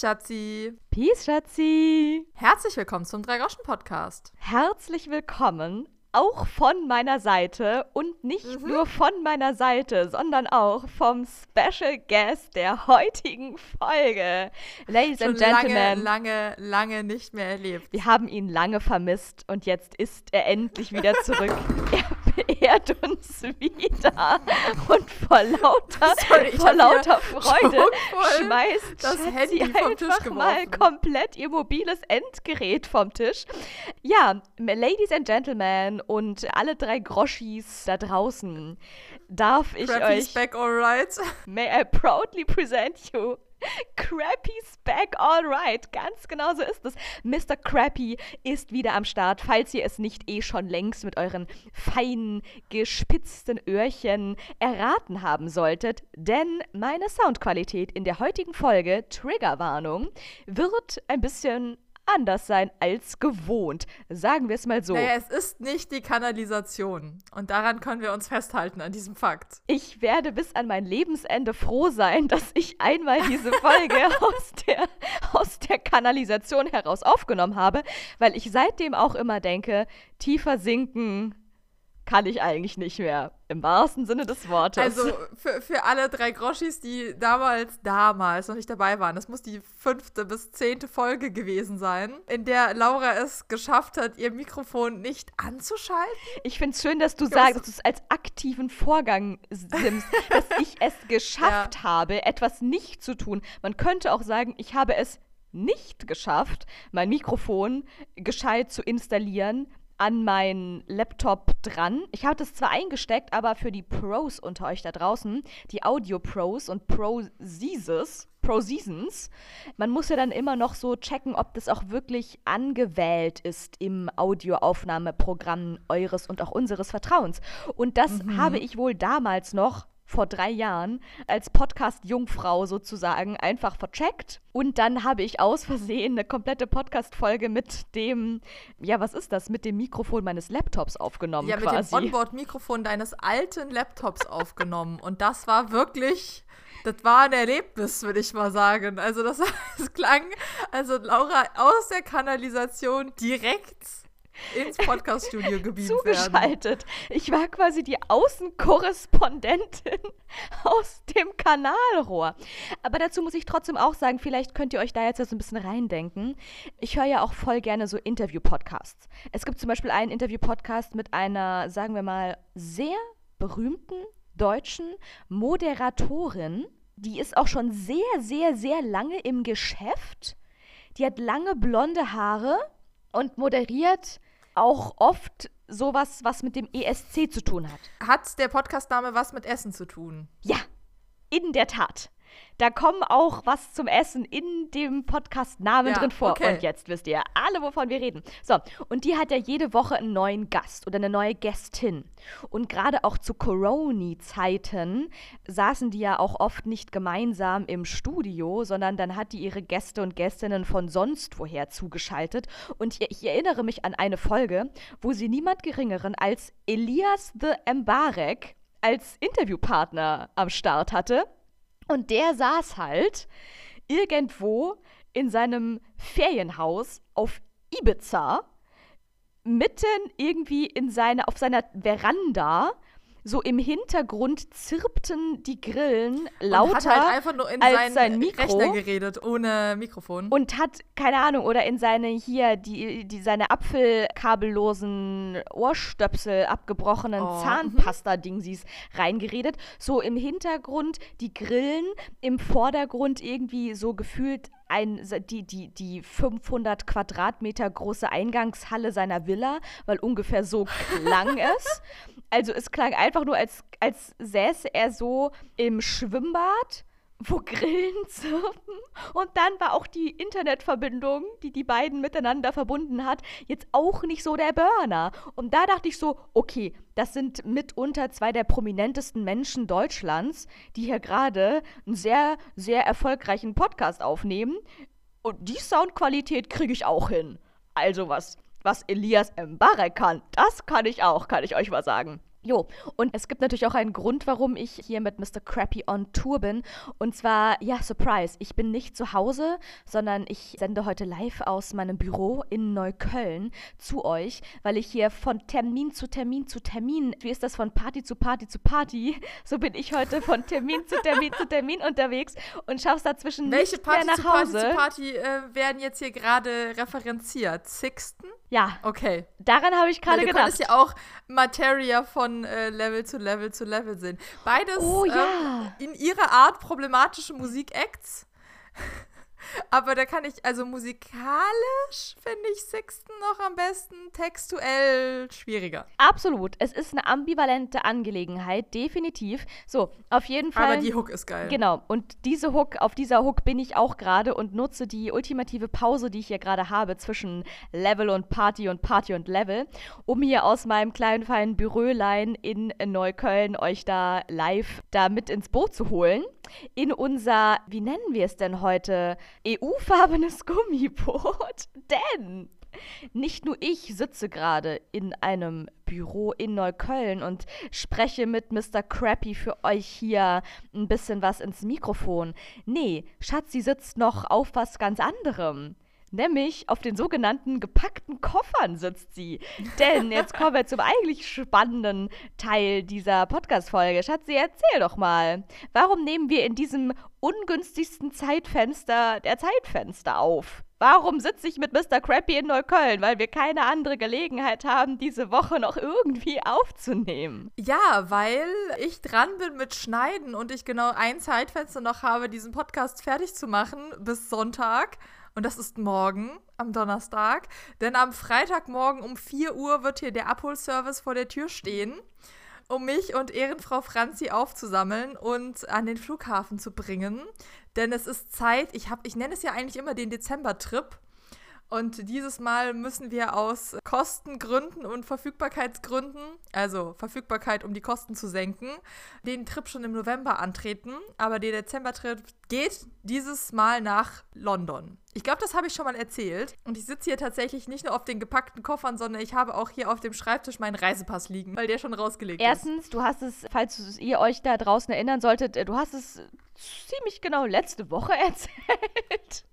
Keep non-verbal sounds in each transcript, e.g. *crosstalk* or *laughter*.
Peace, Schatzi. Peace, Schatzi. Herzlich willkommen zum Drei-Groschen-Podcast. Herzlich willkommen auch von meiner Seite und nicht mhm. nur von meiner Seite, sondern auch vom Special Guest der heutigen Folge. Ladies Schon and Gentlemen. Lange, lange, lange nicht mehr erlebt. Wir haben ihn lange vermisst und jetzt ist er endlich wieder zurück. *laughs* er *laughs* beehrt uns wieder und vor lauter, *laughs* Sorry, vor lauter Freude schmeißt das Handy geworfen. mal komplett ihr mobiles Endgerät vom Tisch. Ja, Ladies and Gentlemen, und alle drei Groschis da draußen darf ich Crappy's euch. back alright. May I proudly present you. Crappy's back alright. Ganz genau so ist es. Mr. Crappy ist wieder am Start, falls ihr es nicht eh schon längst mit euren feinen, gespitzten Öhrchen erraten haben solltet. Denn meine Soundqualität in der heutigen Folge, Triggerwarnung, wird ein bisschen anders sein als gewohnt. Sagen wir es mal so. Naja, es ist nicht die Kanalisation. Und daran können wir uns festhalten, an diesem Fakt. Ich werde bis an mein Lebensende froh sein, dass ich einmal diese Folge *laughs* aus, der, aus der Kanalisation heraus aufgenommen habe, weil ich seitdem auch immer denke, tiefer sinken, kann ich eigentlich nicht mehr. Im wahrsten Sinne des Wortes. Also für, für alle drei Groschis, die damals, damals noch nicht dabei waren, das muss die fünfte bis zehnte Folge gewesen sein, in der Laura es geschafft hat, ihr Mikrofon nicht anzuschalten. Ich finde es schön, dass du sagst, dass du es als aktiven Vorgang simmst, dass *laughs* ich es geschafft ja. habe, etwas nicht zu tun. Man könnte auch sagen, ich habe es nicht geschafft, mein Mikrofon gescheit zu installieren, an meinen Laptop dran. Ich habe das zwar eingesteckt, aber für die Pros unter euch da draußen, die Audio Pros und Pro Seasons, Pro Seasons, man muss ja dann immer noch so checken, ob das auch wirklich angewählt ist im Audioaufnahmeprogramm eures und auch unseres Vertrauens. Und das mhm. habe ich wohl damals noch vor drei Jahren als Podcast-Jungfrau sozusagen einfach vercheckt. Und dann habe ich aus Versehen eine komplette Podcast-Folge mit dem, ja, was ist das, mit dem Mikrofon meines Laptops aufgenommen. Ja, quasi. mit dem Onboard-Mikrofon deines alten Laptops aufgenommen. Und das war wirklich. Das war ein Erlebnis, würde ich mal sagen. Also das, *laughs* das klang, also Laura aus der Kanalisation direkt ins Podcaststudio gebeamt Zugeschaltet. Werden. Ich war quasi die Außenkorrespondentin *laughs* aus dem Kanalrohr. Aber dazu muss ich trotzdem auch sagen, vielleicht könnt ihr euch da jetzt so ein bisschen reindenken. Ich höre ja auch voll gerne so Interview-Podcasts. Es gibt zum Beispiel einen Interview-Podcast mit einer, sagen wir mal, sehr berühmten deutschen Moderatorin. Die ist auch schon sehr, sehr, sehr lange im Geschäft. Die hat lange blonde Haare und moderiert auch oft sowas, was mit dem ESC zu tun hat. Hat der Podcastname was mit Essen zu tun? Ja, in der Tat. Da kommen auch was zum Essen in dem Podcast-Namen ja, drin vor. Okay. Und jetzt wisst ihr alle, wovon wir reden. So, und die hat ja jede Woche einen neuen Gast oder eine neue Gästin. Und gerade auch zu Corona-Zeiten saßen die ja auch oft nicht gemeinsam im Studio, sondern dann hat die ihre Gäste und Gästinnen von sonst woher zugeschaltet. Und ich, erinnere mich an eine Folge, wo sie niemand Geringeren als Elias the Mbarek als Interviewpartner am Start hatte. Und der saß halt irgendwo in seinem Ferienhaus auf Ibiza, mitten irgendwie in seine, auf seiner Veranda so im Hintergrund zirpten die Grillen lauter und hat halt einfach nur in als sein Mikro Rechner geredet ohne Mikrofon und hat keine Ahnung oder in seine hier die, die seine Apfelkabellosen Ohrstöpsel abgebrochenen oh. Zahnpasta Dingsies reingeredet so im Hintergrund die Grillen im Vordergrund irgendwie so gefühlt ein, die, die, die 500 Quadratmeter große Eingangshalle seiner Villa, weil ungefähr so *laughs* klang es. Also es klang einfach nur, als, als säße er so im Schwimmbad, wo *laughs* Grillen zirpen. Und dann war auch die Internetverbindung, die die beiden miteinander verbunden hat, jetzt auch nicht so der Burner. Und da dachte ich so, okay, das sind mitunter zwei der prominentesten Menschen Deutschlands, die hier gerade einen sehr, sehr erfolgreichen Podcast aufnehmen. Und die Soundqualität kriege ich auch hin. Also was was Elias Mbarek kann, das kann ich auch, kann ich euch mal sagen. Jo, und es gibt natürlich auch einen Grund, warum ich hier mit Mr. Crappy on Tour bin. Und zwar, ja, Surprise, ich bin nicht zu Hause, sondern ich sende heute live aus meinem Büro in Neukölln zu euch, weil ich hier von Termin zu Termin zu Termin, wie ist das von Party zu Party zu Party, *laughs* so bin ich heute von Termin zu Termin zu Termin unterwegs und schaff's dazwischen Welche nicht Party mehr zu nach Party Hause. zu Party äh, werden jetzt hier gerade referenziert? Sixten? Ja, Okay. daran habe ich gerade Weil du gedacht. könntest ja auch Materia von äh, Level zu Level zu Level sehen. Beides Oh, ähm, ja. in ihrer Art problematische Musikacts. Aber da kann ich, also musikalisch finde ich Sixten noch am besten, textuell schwieriger. Absolut. Es ist eine ambivalente Angelegenheit, definitiv. So, auf jeden Fall. Aber die Hook ist geil. Genau, und diese Hook, auf dieser Hook bin ich auch gerade und nutze die ultimative Pause, die ich hier gerade habe zwischen Level und Party und Party und Level, um hier aus meinem kleinen feinen Bürölein in Neukölln euch da live da mit ins Boot zu holen. In unser, wie nennen wir es denn heute, EU-farbenes *laughs* Gummiboot. Denn nicht nur ich sitze gerade in einem Büro in Neukölln und spreche mit Mr. Crappy für euch hier ein bisschen was ins Mikrofon. Nee, Schatzi sitzt noch auf was ganz anderem. Nämlich auf den sogenannten gepackten Koffern sitzt sie. Denn jetzt kommen wir zum eigentlich spannenden Teil dieser Podcast-Folge. Schatzi, erzähl doch mal. Warum nehmen wir in diesem ungünstigsten Zeitfenster der Zeitfenster auf? Warum sitze ich mit Mr. Crappy in Neukölln? Weil wir keine andere Gelegenheit haben, diese Woche noch irgendwie aufzunehmen. Ja, weil ich dran bin mit Schneiden und ich genau ein Zeitfenster noch habe, diesen Podcast fertig zu machen bis Sonntag. Und das ist morgen, am Donnerstag. Denn am Freitagmorgen um 4 Uhr wird hier der Abholservice vor der Tür stehen, um mich und Ehrenfrau Franzi aufzusammeln und an den Flughafen zu bringen. Denn es ist Zeit, ich, ich nenne es ja eigentlich immer den Dezember-Trip. Und dieses Mal müssen wir aus Kostengründen und Verfügbarkeitsgründen, also Verfügbarkeit, um die Kosten zu senken, den Trip schon im November antreten. Aber der Dezember-Trip geht dieses Mal nach London. Ich glaube, das habe ich schon mal erzählt. Und ich sitze hier tatsächlich nicht nur auf den gepackten Koffern, sondern ich habe auch hier auf dem Schreibtisch meinen Reisepass liegen, weil der schon rausgelegt ist. Erstens, du hast es, falls ihr euch da draußen erinnern solltet, äh, du hast es ziemlich genau letzte Woche *laughs* erzählt.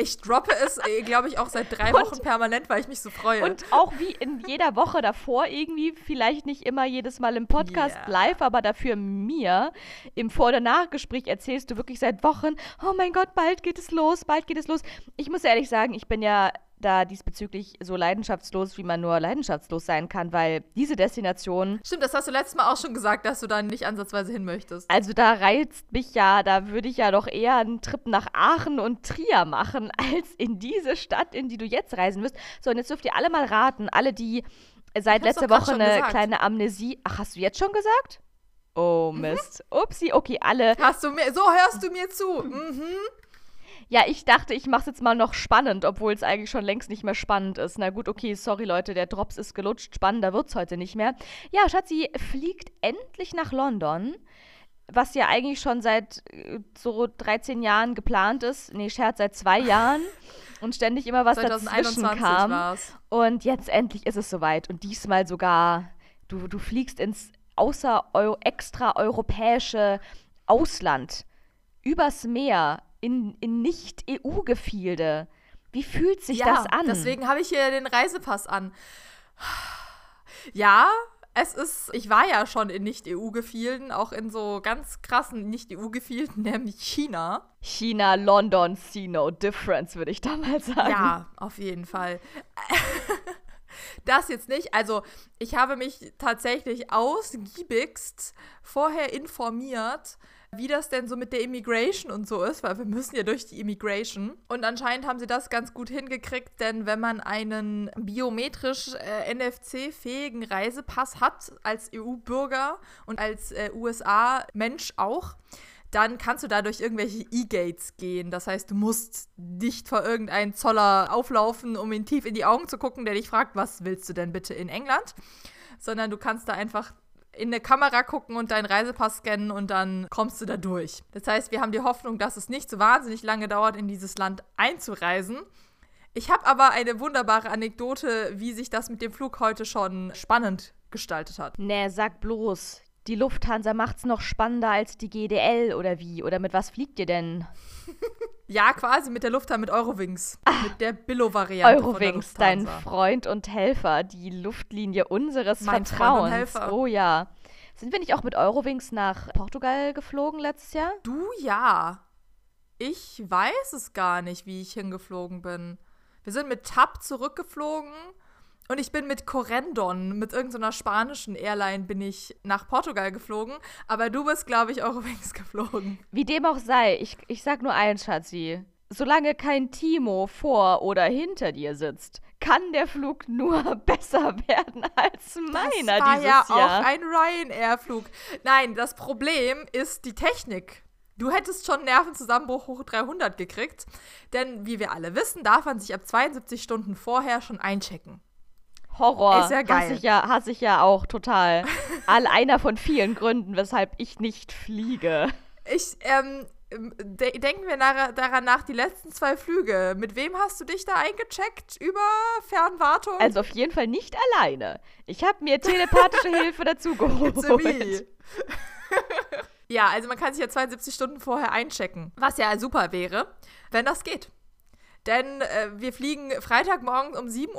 Ich droppe es, glaube ich, auch seit drei Und- Wochen permanent, weil ich mich so freue. Und auch wie in jeder Woche davor irgendwie, vielleicht nicht immer jedes Mal im Podcast Ja. live, aber dafür mir im Vor- oder Nachgespräch erzählst du wirklich seit Wochen, oh mein Gott, bald geht es los, bald geht es los. Ich muss ehrlich sagen, ich bin ja da diesbezüglich so leidenschaftslos, wie man nur leidenschaftslos sein kann, weil diese Destination Stimmt, das hast du letztes Mal auch schon gesagt, dass du da nicht ansatzweise hin möchtest. Also da reizt mich ja, da würde ich ja doch eher einen Trip nach Aachen und Trier machen, *laughs* als in diese Stadt, in die du jetzt reisen wirst. So, und jetzt dürft ihr alle mal raten, alle, die seit letzter Woche eine gesagt. kleine Amnesie. Ach, hast du jetzt schon gesagt? Oh Mhm. Mist. Upsi, okay, alle. Hast du mir, so hörst du mir zu. Mhm. Ja, ich dachte, ich mach's jetzt mal noch spannend, obwohl es eigentlich schon längst nicht mehr spannend ist. Na gut, okay, sorry Leute, der Drops ist gelutscht. Spannender wird's heute nicht mehr. Ja, Schatzi fliegt endlich nach London. Was ja eigentlich schon seit äh, so 13 Jahren geplant ist. Nee, Scherz, seit zwei Jahren. *laughs* Und ständig immer was dazwischen 2021 kam. war's. Und jetzt endlich ist es soweit. Und diesmal sogar, du, du fliegst ins außer -eu extraeuropäische Ausland. Übers Meer, in, in Nicht-EU-Gefilde. Wie fühlt sich das an? Deswegen habe ich hier den Reisepass an. Ja, es ist, ich war ja schon in Nicht-EU-Gefilden, auch in so ganz krassen Nicht-EU-Gefilden, *laughs* nämlich China. China, London, see no difference, würde ich da mal sagen. Ja, auf jeden Fall. *laughs* Das jetzt nicht. Also, ich habe mich tatsächlich ausgiebigst vorher informiert, wie das denn so mit der Immigration und so ist, weil wir müssen ja durch die Immigration. Und anscheinend haben sie das ganz gut hingekriegt, denn wenn man einen biometrisch äh, NFC-fähigen Reisepass hat als EU-Bürger und als äh, USA-Mensch auch, dann kannst du da durch irgendwelche E-Gates gehen. Das heißt, du musst nicht vor irgendeinen Zoller auflaufen, um ihn tief in die Augen zu gucken, der dich fragt, was willst du denn bitte in England? Sondern du kannst da einfach in eine Kamera gucken und deinen Reisepass scannen und dann kommst du da durch. Das heißt, wir haben die Hoffnung, dass es nicht so wahnsinnig lange dauert, in dieses Land einzureisen. Ich habe aber eine wunderbare Anekdote, wie sich das mit dem Flug heute schon spannend gestaltet hat. Nee, sag bloß. Die Lufthansa macht's noch spannender als die GDL oder wie? Oder mit was fliegt ihr denn? *laughs* Ja, quasi mit der Lufthansa, mit Eurowings. Ach, mit der Billo-Variante. Eurowings, dein Freund und Helfer, die Luftlinie unseres mein Vertrauens. Freund und Helfer. Oh ja. Sind wir nicht auch mit Eurowings nach Portugal geflogen letztes Jahr? Du ja. Ich weiß es gar nicht, wie ich hingeflogen bin. Wir sind mit TAP zurückgeflogen und ich bin mit Corendon, mit irgendeiner spanischen Airline, bin ich nach Portugal geflogen. Aber du bist, glaube ich, Eurowings *laughs* geflogen. Wie dem auch sei, ich, ich sag nur eins, Schatzi. Solange kein Timo vor oder hinter dir sitzt, kann der Flug nur *laughs* besser werden als meiner das war dieses ja Jahr. auch ein Ryanair-Flug. Nein, das Problem ist die Technik. Du hättest schon Nervenzusammenbruch hoch 300 gekriegt, denn wie wir alle wissen, darf man sich ab 72 Stunden vorher schon einchecken. Horror. Ist ja geil. Hasse ich ja, hasse ich ja auch total. *laughs* All einer von vielen Gründen, weshalb ich nicht fliege. Ich, ähm, de denken wir daran nach, die letzten zwei Flüge. Mit wem hast du dich da eingecheckt über Fernwartung? Also auf jeden Fall nicht alleine. Ich habe mir telepathische *laughs* Hilfe dazu geholt. *laughs* ja, also man kann sich ja 72 Stunden vorher einchecken. Was ja super wäre, wenn das geht. Denn äh, wir fliegen Freitagmorgen um 7.20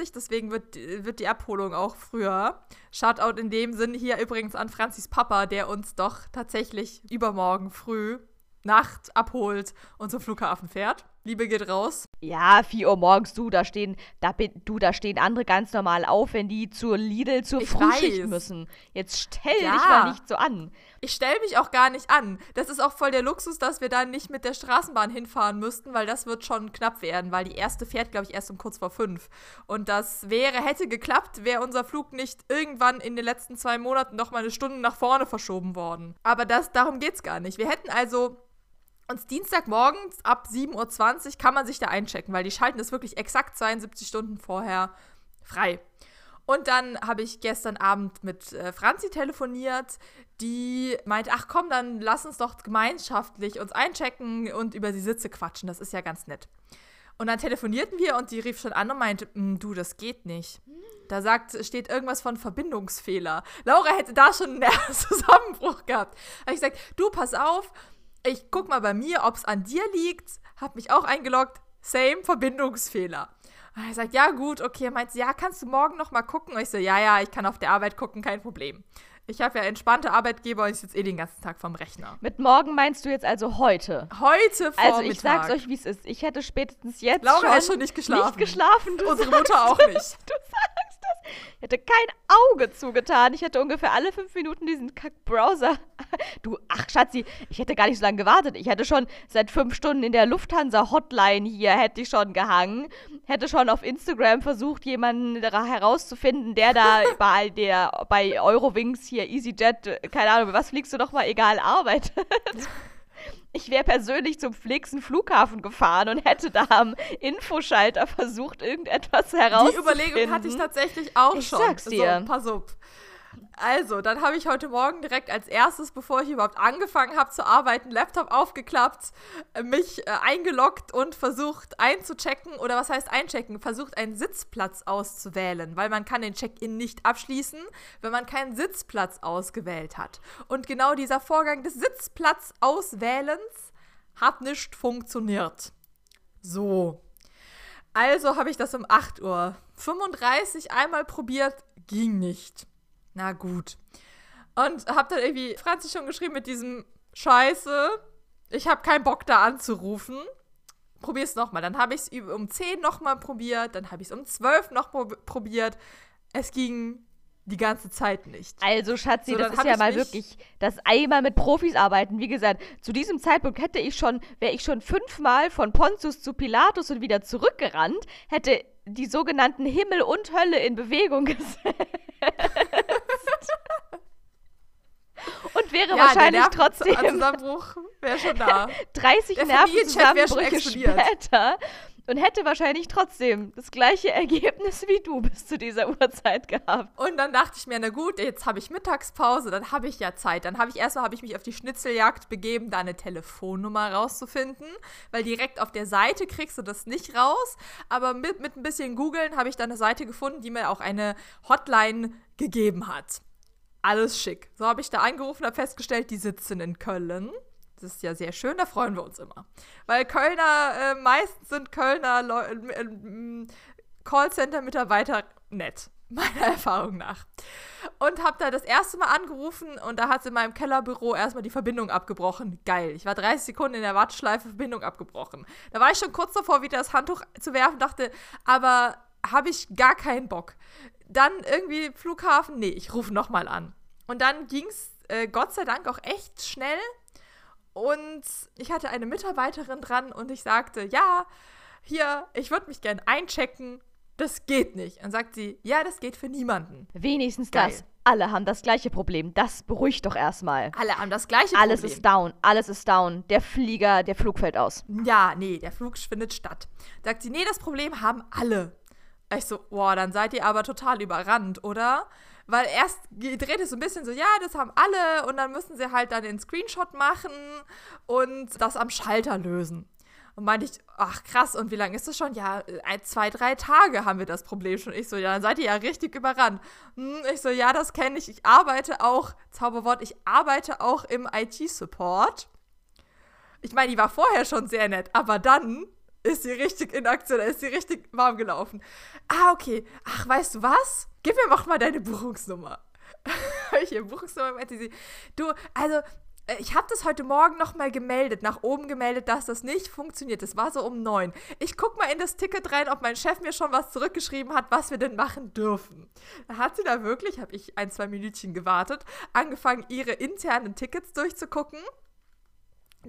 Uhr, deswegen wird, wird die Abholung auch früher. Shoutout in dem Sinn hier übrigens an Franzis Papa, der uns doch tatsächlich übermorgen früh Nacht abholt und zum Flughafen fährt. Liebe geht raus. Ja, 4 Uhr morgens, du, da stehen, da, du, da stehen andere ganz normal auf, wenn die zur Lidl zur ich Frühschicht weiß. müssen. Jetzt stell ja. dich mal nicht so an. Ich stell mich auch gar nicht an. Das ist auch voll der Luxus, dass wir da nicht mit der Straßenbahn hinfahren müssten, weil das wird schon knapp werden, weil die erste fährt, glaube ich, erst um kurz vor fünf. Und das wäre, hätte geklappt, wäre unser Flug nicht irgendwann in den letzten zwei Monaten noch mal eine Stunde nach vorne verschoben worden. Aber das, darum geht's gar nicht. Wir hätten also und Dienstagmorgens ab 7.20 Uhr kann man sich da einchecken, weil die schalten das wirklich exakt 72 Stunden vorher frei. Und dann habe ich gestern Abend mit äh, Franzi telefoniert, die meinte, ach komm, dann lass uns doch gemeinschaftlich uns einchecken und über die Sitze quatschen, das ist ja ganz nett. Und dann telefonierten wir und die rief schon an und meinte, hm, du, das geht nicht. Da sagt, steht irgendwas von Verbindungsfehler. Laura hätte da schon einen *laughs* Zusammenbruch gehabt. Da habe ich gesagt, du, pass auf, ich guck mal bei mir, ob es an dir liegt. Hab mich auch eingeloggt. Same Verbindungsfehler. Und er sagt, ja gut, okay. Er meint, ja, kannst du morgen noch mal gucken? Und ich so, ja, ja, ich kann auf der Arbeit gucken, kein Problem. Ich habe ja entspannte Arbeitgeber und ich sitze eh den ganzen Tag vorm Rechner. Mit morgen meinst du jetzt also heute? Heute Vormittag. Also ich sag's euch, wie es ist. Ich hätte spätestens jetzt Laura schon ist schon nicht geschlafen. Nicht geschlafen. Unsere *laughs* Mutter auch nicht. *laughs* Du sagst das. Ich hätte kein Auge zugetan. Ich hätte ungefähr alle fünf Minuten diesen Kack-Browser. *laughs* Du, ach Schatzi, ich hätte gar nicht so lange gewartet. Ich hätte schon seit fünf Stunden in der Lufthansa-Hotline hier, hätte ich schon gehangen. Hätte schon auf Instagram versucht, jemanden herauszufinden, der da *laughs* bei, der, bei Eurowings hier EasyJet, keine Ahnung, was fliegst du nochmal, egal, arbeitet. *laughs* Ich wäre persönlich zum Flixen Flughafen gefahren und hätte da am Infoschalter versucht, irgendetwas herauszufinden. Die Überlegung hatte ich tatsächlich auch ich schon. Sag's dir. So, pass auf. Also, dann habe ich heute Morgen direkt als erstes, bevor ich überhaupt angefangen habe zu arbeiten, Laptop aufgeklappt, äh, mich äh, eingeloggt und versucht einzuchecken oder was heißt einchecken, versucht einen Sitzplatz auszuwählen, weil man kann den Check-in nicht abschließen, wenn man keinen Sitzplatz ausgewählt hat. Und genau dieser Vorgang des Sitzplatz-Auswählens hat nicht funktioniert. So. Also habe ich das um 8.35 Uhr einmal probiert, ging nicht na gut. Und hab dann irgendwie Franzi schon geschrieben mit diesem Scheiße, ich habe keinen Bock da anzurufen. Probier's nochmal. Dann habe ich es um 10 nochmal probiert, dann habe ich es um 12 noch probiert. Es ging die ganze Zeit nicht. Also, Schatzi, so, das ist ja mal wirklich das einmal mit Profis arbeiten. Wie gesagt, zu diesem Zeitpunkt hätte ich schon, wäre ich schon fünfmal von Pontius zu Pilatus und wieder zurückgerannt, hätte die sogenannten Himmel und Hölle in Bewegung *laughs* gesetzt. Und wäre ja, wahrscheinlich trotzdem. Zusammenbruch wäre schon da. *laughs* 30 Nervenzusammenbrüche später und hätte wahrscheinlich trotzdem das gleiche Ergebnis wie du bis zu dieser Uhrzeit gehabt. Und dann dachte ich mir, na gut, jetzt habe ich Mittagspause, dann habe ich ja Zeit. Dann habe ich erstmal habe ich mich auf die Schnitzeljagd begeben, da eine Telefonnummer rauszufinden, weil direkt auf der Seite kriegst du das nicht raus. Aber mit, mit ein bisschen googeln habe ich dann eine Seite gefunden, die mir auch eine Hotline gegeben hat. Alles schick. So habe ich da angerufen, habe festgestellt, die sitzen in Köln. Das ist ja sehr schön, da freuen wir uns immer. Weil Kölner, äh, meistens sind Kölner äh, äh, Callcenter-Mitarbeiter nett, *laughs* meiner Erfahrung nach. Und habe da das erste Mal angerufen und da hat sie in meinem Kellerbüro erstmal die Verbindung abgebrochen. Geil. Ich war 30 Sekunden in der Warteschleife, Verbindung abgebrochen. Da war ich schon kurz davor, wieder das Handtuch zu werfen, dachte, aber habe ich gar keinen Bock. Dann irgendwie Flughafen, nee, ich rufe nochmal an. Und dann ging es äh, Gott sei Dank auch echt schnell. Und ich hatte eine Mitarbeiterin dran und ich sagte, ja, hier, ich würde mich gern einchecken. Das geht nicht. Und sagt sie, ja, das geht für niemanden. Wenigstens Geil. das. Alle haben das gleiche Problem. Das beruhigt doch erstmal. Alle haben das gleiche alles Problem. Alles ist down. Alles ist down. Der Flieger, der Flug fällt aus. Ja, nee, der Flug findet statt. Sagt sie, nee, das Problem haben alle. Ich so, boah, dann seid ihr aber total überrannt, oder? Weil erst dreht es so ein bisschen so, ja, das haben alle und dann müssen sie halt dann den Screenshot machen und das am Schalter lösen. Und meinte ich, ach krass, und wie lange ist das schon? Ja, ein, zwei, drei Tage haben wir das Problem schon. Ich so, ja, dann seid ihr ja richtig überrannt. Hm, ich so, ja, das kenne ich. Ich arbeite auch, Zauberwort, ich arbeite auch im IT-Support. Ich meine, die war vorher schon sehr nett, aber dann ist sie richtig in Aktion, ist sie richtig warm gelaufen. Ah, okay. Ach, weißt du was? Gib mir mach mal deine Buchungsnummer. *laughs* ich ihr Buchungsnummer meinte sie, du, also äh, ich habe das heute Morgen nochmal gemeldet, nach oben gemeldet, dass das nicht funktioniert. Das war so um neun. Ich guck mal in das Ticket rein, ob mein Chef mir schon was zurückgeschrieben hat, was wir denn machen dürfen. Da hat sie da wirklich, habe ich ein, zwei Minütchen gewartet, angefangen, ihre internen Tickets durchzugucken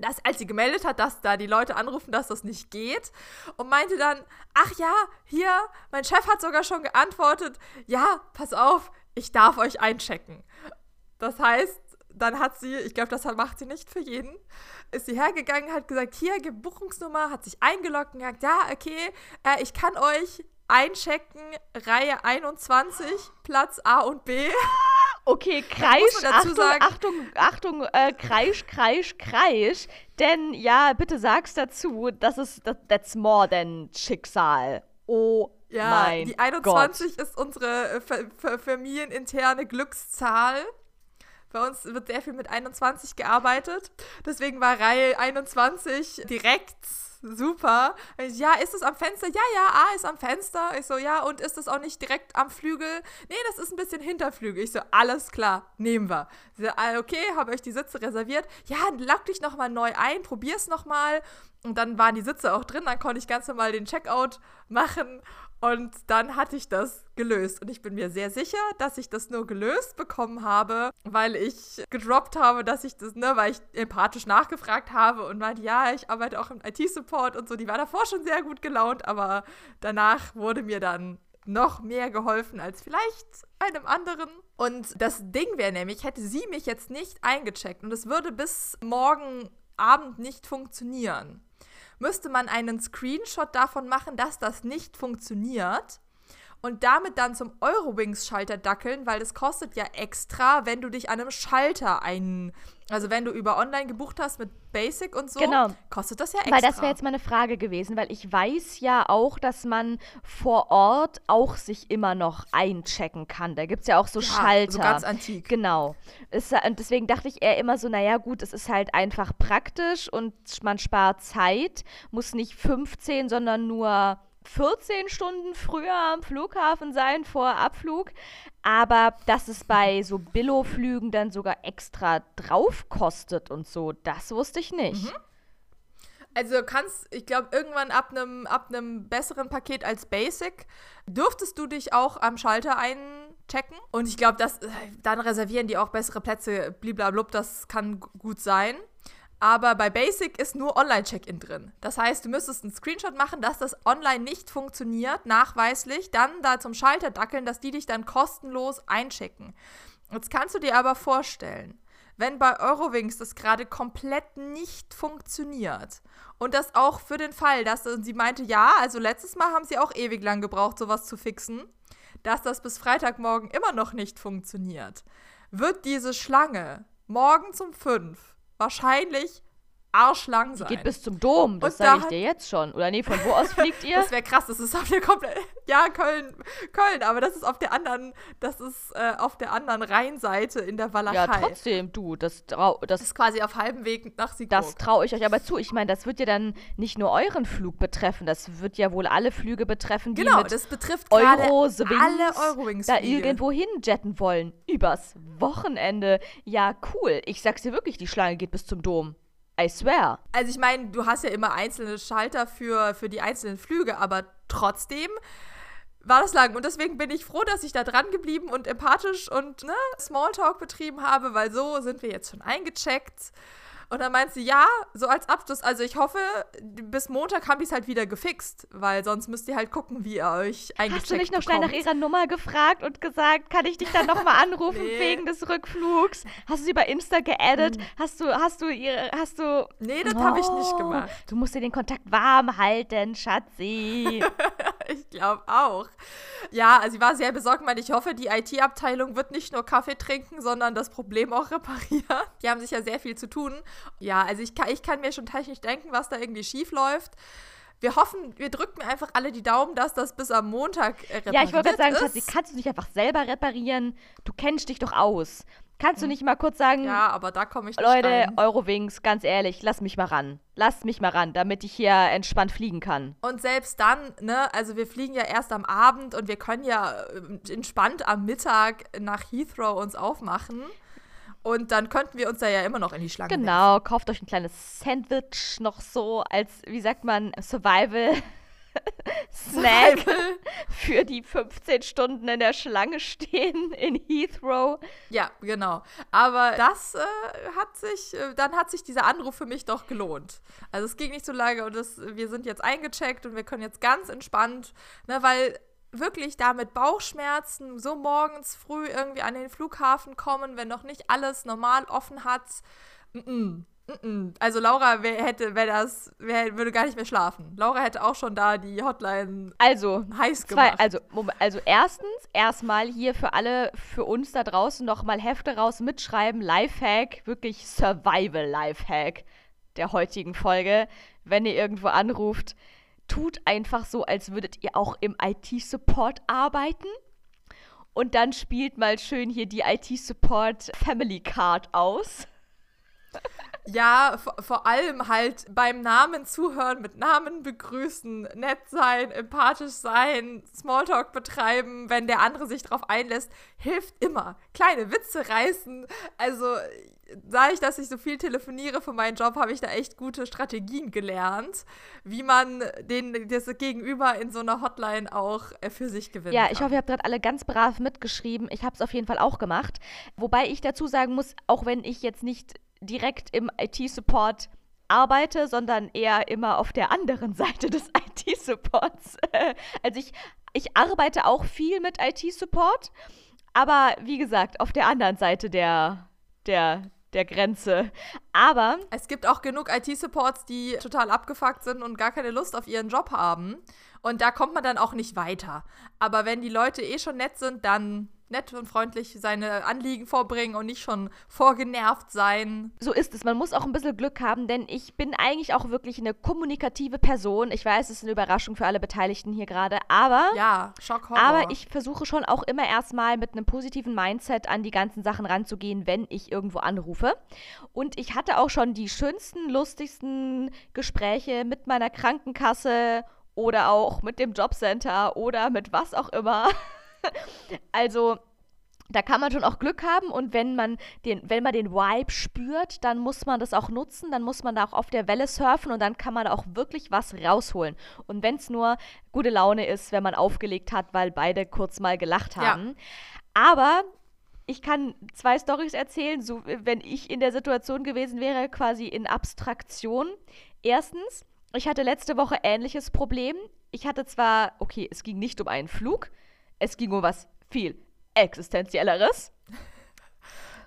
dass, als sie gemeldet hat, dass da die Leute anrufen, dass das nicht geht und meinte dann, ach ja, hier, mein Chef hat sogar schon geantwortet, ja, pass auf, ich darf euch einchecken. Das heißt, dann hat sie, ich glaube, das macht sie nicht für jeden, ist sie hergegangen, hat gesagt, hier, gib Buchungsnummer, hat sich eingeloggt und gesagt, ja, okay, äh, ich kann euch einchecken, Reihe 21, Platz A und B. Okay, Kreisch, Achtung, Achtung, Achtung, äh, Kreisch, Kreisch, Kreisch. Denn, ja, bitte sag's dazu, das ist, that's more than Schicksal. Oh ja, mein die 21 Gott. ist unsere äh, familieninterne Glückszahl. Bei uns wird sehr viel mit 21 gearbeitet. Deswegen war Reihe 21 direkt super. Ja, ist es am Fenster? Ja, ja, A ist am Fenster. Ich so, ja, und ist es auch nicht direkt am Flügel? Nee, das ist ein bisschen Hinterflügel. Ich so, alles klar, nehmen wir. Sie so, ah, okay, habe euch die Sitze reserviert. Ja, lock dich nochmal neu ein, probier's nochmal. Und dann waren die Sitze auch drin, dann konnte ich ganz normal den Checkout machen und dann hatte ich das gelöst. Und ich bin mir sehr sicher, dass ich das nur gelöst bekommen habe, weil ich gedroppt habe, dass ich das, ne, weil ich empathisch nachgefragt habe und meinte, ja, ich arbeite auch im IT-Support und so. Die war davor schon sehr gut gelaunt, aber danach wurde mir dann noch mehr geholfen als vielleicht einem anderen. Und das Ding wäre nämlich, hätte sie mich jetzt nicht eingecheckt und es würde bis morgen Abend nicht funktionieren müsste man einen Screenshot davon machen, dass das nicht funktioniert und damit dann zum Eurowings-Schalter dackeln, weil das kostet ja extra, wenn du dich an einem Schalter ein. Also wenn du über online gebucht hast mit Basic und so, genau. kostet das ja extra. Weil das wäre jetzt meine Frage gewesen, weil ich weiß ja auch, dass man vor Ort auch sich immer noch einchecken kann. Da gibt es ja auch so ja, Schalter. So ganz antik. Genau. Es, und deswegen dachte ich eher immer so, naja gut, es ist halt einfach praktisch und man spart Zeit, muss nicht 15, sondern nur 14 Stunden früher am Flughafen sein vor Abflug, aber dass es bei so Billo-Flügen dann sogar extra drauf kostet und so, das wusste ich nicht. Mhm. Also kannst, ich glaube, irgendwann ab einem ab besseren Paket als Basic dürftest du dich auch am Schalter einchecken. Und ich glaube, dann reservieren die auch bessere Plätze, bliblablub, das kann gut sein. Aber bei Basic ist nur Online-Check-In drin. Das heißt, du müsstest einen Screenshot machen, dass das online nicht funktioniert, nachweislich, dann da zum Schalter dackeln, dass die dich dann kostenlos einchecken. Jetzt kannst du dir aber vorstellen, wenn bei Eurowings das gerade komplett nicht funktioniert und das auch für den Fall, dass sie meinte, ja, also letztes Mal haben sie auch ewig lang gebraucht, sowas zu fixen, dass das bis Freitagmorgen immer noch nicht funktioniert, wird diese Schlange morgen um 5 wahrscheinlich arschlang sein. Die geht bis zum Dom, das sage ich dir jetzt schon. Oder nee, von wo aus fliegt *laughs* ihr? das wäre krass, das ist auf der komplett *laughs* Ja, Köln, Köln, aber das ist auf der anderen, das ist äh, auf der anderen Rheinseite in der Walachei. Ja, trotzdem, du, das trau, das, das ist quasi auf halbem Weg nach Siegburg. Das traue ich euch aber zu. Ich meine, das wird ja dann nicht nur euren Flug betreffen, das wird ja wohl alle Flüge betreffen, die genau, mit das betrifft Eurowings alle Eurowings da irgendwo hinjetten wollen übers Wochenende. Ja, cool. Ich sag's dir wirklich, die Schlange geht bis zum Dom. I swear. Also ich meine, du hast ja immer einzelne Schalter für, für die einzelnen Flüge, aber trotzdem war das lang. Und deswegen bin ich froh, dass ich da dran geblieben und empathisch und ne, Smalltalk betrieben habe, weil so sind wir jetzt schon eingecheckt. Und dann meint sie, ja, so als Abschluss, also ich hoffe, bis Montag haben die es halt wieder gefixt, weil sonst müsst ihr halt gucken, wie ihr euch eingecheckt Hast du nicht noch schnell nach ihrer Nummer gefragt und gesagt, kann ich dich dann nochmal anrufen nee. wegen des Rückflugs? Hast du sie bei Insta geaddet? Hm. Hast du, hast du ihre, hast du... Nee, das oh, habe ich nicht gemacht. Du musst dir den Kontakt warm halten, Schatzi. *laughs* ich glaube auch. Ja, also sie war sehr besorgt, meinte, ich hoffe, die IT-Abteilung wird nicht nur Kaffee trinken, sondern das Problem auch reparieren. Die haben sich ja sehr viel zu tun. Ja, also ich kann, ich kann mir schon technisch denken, was da irgendwie schief läuft. Wir hoffen, wir drücken einfach alle die Daumen, dass das bis am Montag repariert Ja, ich wollte gerade sagen, Schatzi, kannst du nicht einfach selber reparieren? Du kennst dich doch aus. Kannst du hm. nicht mal kurz sagen, ja, aber da komme ich nicht Leute, rein. Eurowings, ganz ehrlich, lass mich mal ran. Lass mich mal ran, damit ich hier entspannt fliegen kann. Und selbst dann, ne, also wir fliegen ja erst am Abend und wir können ja äh, entspannt am Mittag nach Heathrow uns aufmachen. Und dann könnten wir uns da ja immer noch in die Schlange Genau, werfen. kauft euch ein kleines Sandwich noch so als, wie sagt man, Survival. *laughs* Snack für die 15 Stunden in der Schlange stehen in Heathrow. Ja, genau. Aber das äh, hat sich, äh, dann hat sich dieser Anruf für mich doch gelohnt. Also es ging nicht so lange und das, wir sind jetzt eingecheckt und wir können jetzt ganz entspannt, ne, weil wirklich da mit Bauchschmerzen so morgens früh irgendwie an den Flughafen kommen, wenn noch nicht alles normal offen hat. Mm -mm. Also Laura wer hätte, wer das, wer würde gar nicht mehr schlafen. Laura hätte auch schon da die Hotline also, heiß gemacht. Zwei, also, also erstens, erstmal hier für alle, für uns da draußen nochmal Hefte raus mitschreiben. Lifehack, wirklich Survival Lifehack der heutigen Folge. Wenn ihr irgendwo anruft, tut einfach so, als würdet ihr auch im IT-Support arbeiten. Und dann spielt mal schön hier die IT-Support Family Card aus. *laughs* Ja, vor, allem halt beim Namen zuhören, mit Namen begrüßen, nett sein, empathisch sein, Smalltalk betreiben, wenn der andere sich darauf einlässt, hilft immer. Kleine Witze reißen. Also, da ich, dass ich so viel telefoniere für meinen Job, habe ich da echt gute Strategien gelernt, wie man den, das Gegenüber in so einer Hotline auch äh, für sich gewinnt. Ja, ich hoffe, ihr habt gerade alle ganz brav mitgeschrieben. Ich habe es auf jeden Fall auch gemacht. Wobei ich dazu sagen muss, auch wenn ich jetzt nicht direkt im IT-Support arbeite, sondern eher immer auf der anderen *laughs* Seite des *laughs* IT-Supports. also ich, ich arbeite auch viel mit IT-Support, aber wie gesagt, auf der anderen Seite der, der, der Grenze. Aber. Es gibt auch genug IT-Supports, die total abgefuckt sind und gar keine Lust auf ihren Job haben. Und da kommt man dann auch nicht weiter. Aber wenn die Leute eh schon nett sind, dann nett und freundlich seine Anliegen vorbringen und nicht schon vorgenervt sein. So ist es. Man muss auch ein bisschen Glück haben, denn ich bin eigentlich auch wirklich eine kommunikative Person. Ich weiß, es ist eine Überraschung für alle Beteiligten hier gerade, aber ja, Schock, Horror. Aber ich versuche schon auch immer erstmal mit einem positiven Mindset an die ganzen Sachen ranzugehen, wenn ich irgendwo anrufe. Und ich hatte auch schon die schönsten, lustigsten Gespräche mit meiner Krankenkasse oder auch mit dem Jobcenter oder mit was auch immer. *laughs* also da kann man schon auch Glück haben und wenn man den, wenn man den Vibe spürt, dann muss man das auch nutzen, dann muss man da auch auf der Welle surfen und dann kann man auch wirklich was rausholen. Und wenn es nur gute Laune ist, wenn man aufgelegt hat, weil beide kurz mal gelacht haben. Ja. Aber ich kann zwei Storys erzählen, so wenn ich in der Situation gewesen wäre, quasi in Abstraktion. Erstens, ich hatte letzte Woche ähnliches Problem. Ich hatte zwar, okay, es ging nicht um einen Flug, es ging um was viel Existenzielleres. *laughs*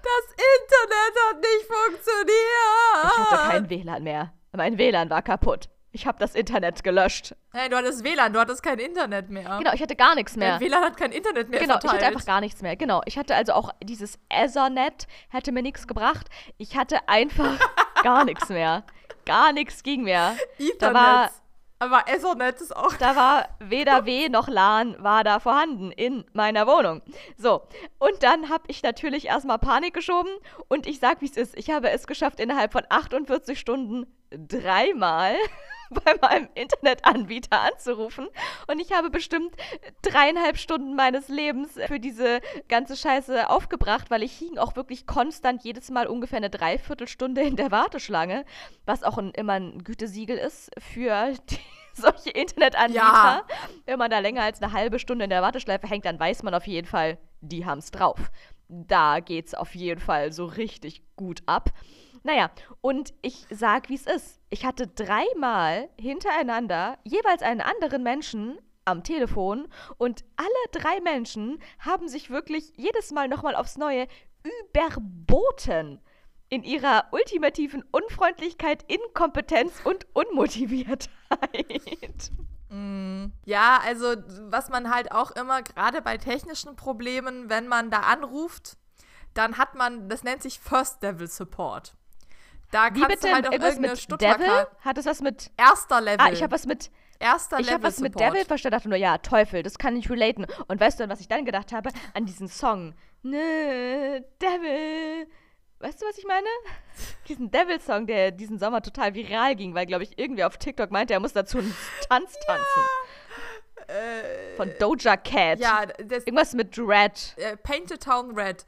Das Internet hat nicht funktioniert. Ich hatte kein WLAN mehr. Mein WLAN war kaputt. Ich habe das Internet gelöscht. Nein, du hattest WLAN, du hattest kein Internet mehr. Genau, ich hatte gar nichts mehr. Dein WLAN hat kein Internet mehr Genau, verteilt. ich hatte einfach gar nichts mehr. Genau, ich hatte also auch dieses Ethernet, hätte mir nichts gebracht. Ich hatte einfach *laughs* gar nichts mehr. Gar nichts ging mehr. Ethernet. Da war, aber Ethernet ist auch. da war *laughs* weder W noch LAN war da vorhanden in meiner Wohnung. So, und dann habe ich natürlich erstmal Panik geschoben und ich sag, wie es ist. Ich habe es geschafft, innerhalb von 48 Stunden dreimal *laughs* bei meinem Internetanbieter anzurufen. Und ich habe bestimmt dreieinhalb Stunden meines Lebens für diese ganze Scheiße aufgebracht, weil ich hing auch wirklich konstant jedes Mal ungefähr eine Dreiviertelstunde in der Warteschlange, was auch ein, immer ein Gütesiegel ist für *laughs* die, solche Internetanbieter. Ja. Wenn man da länger als eine halbe Stunde in der Warteschleife hängt, dann weiß man auf jeden Fall, die haben es drauf. Da geht's auf jeden Fall so richtig gut ab. Naja, und ich sag, wie es ist. Ich hatte dreimal hintereinander jeweils einen anderen Menschen am Telefon und alle drei Menschen haben sich wirklich jedes Mal nochmal aufs Neue überboten in ihrer ultimativen Unfreundlichkeit, Inkompetenz und Unmotiviertheit. Mm, Ja, also was man halt auch immer, gerade bei technischen Problemen, wenn man da anruft, dann hat man, das nennt sich First Level Support. Da Wie kannst bitte? du halt auch Irgendwas irgendeine mit Stutterkarte. Devil? Hat es was mit. Erster Level. Ah, ich habe was mit. Erster Ich Level habe was mit Support. Devil verstanden, dachte nur, ja, Teufel, das kann ich relaten. Und weißt du, an was ich dann gedacht habe? An diesen Song. Ne, Devil. Weißt du, was ich meine? *laughs* Diesen Devil-Song, der diesen Sommer total viral ging, weil, glaube ich, irgendwie auf TikTok meinte, er muss dazu einen Tanz tanzen. Äh, Von Doja Cat. ja, das Irgendwas mit Dread. äh, Painted Town Red.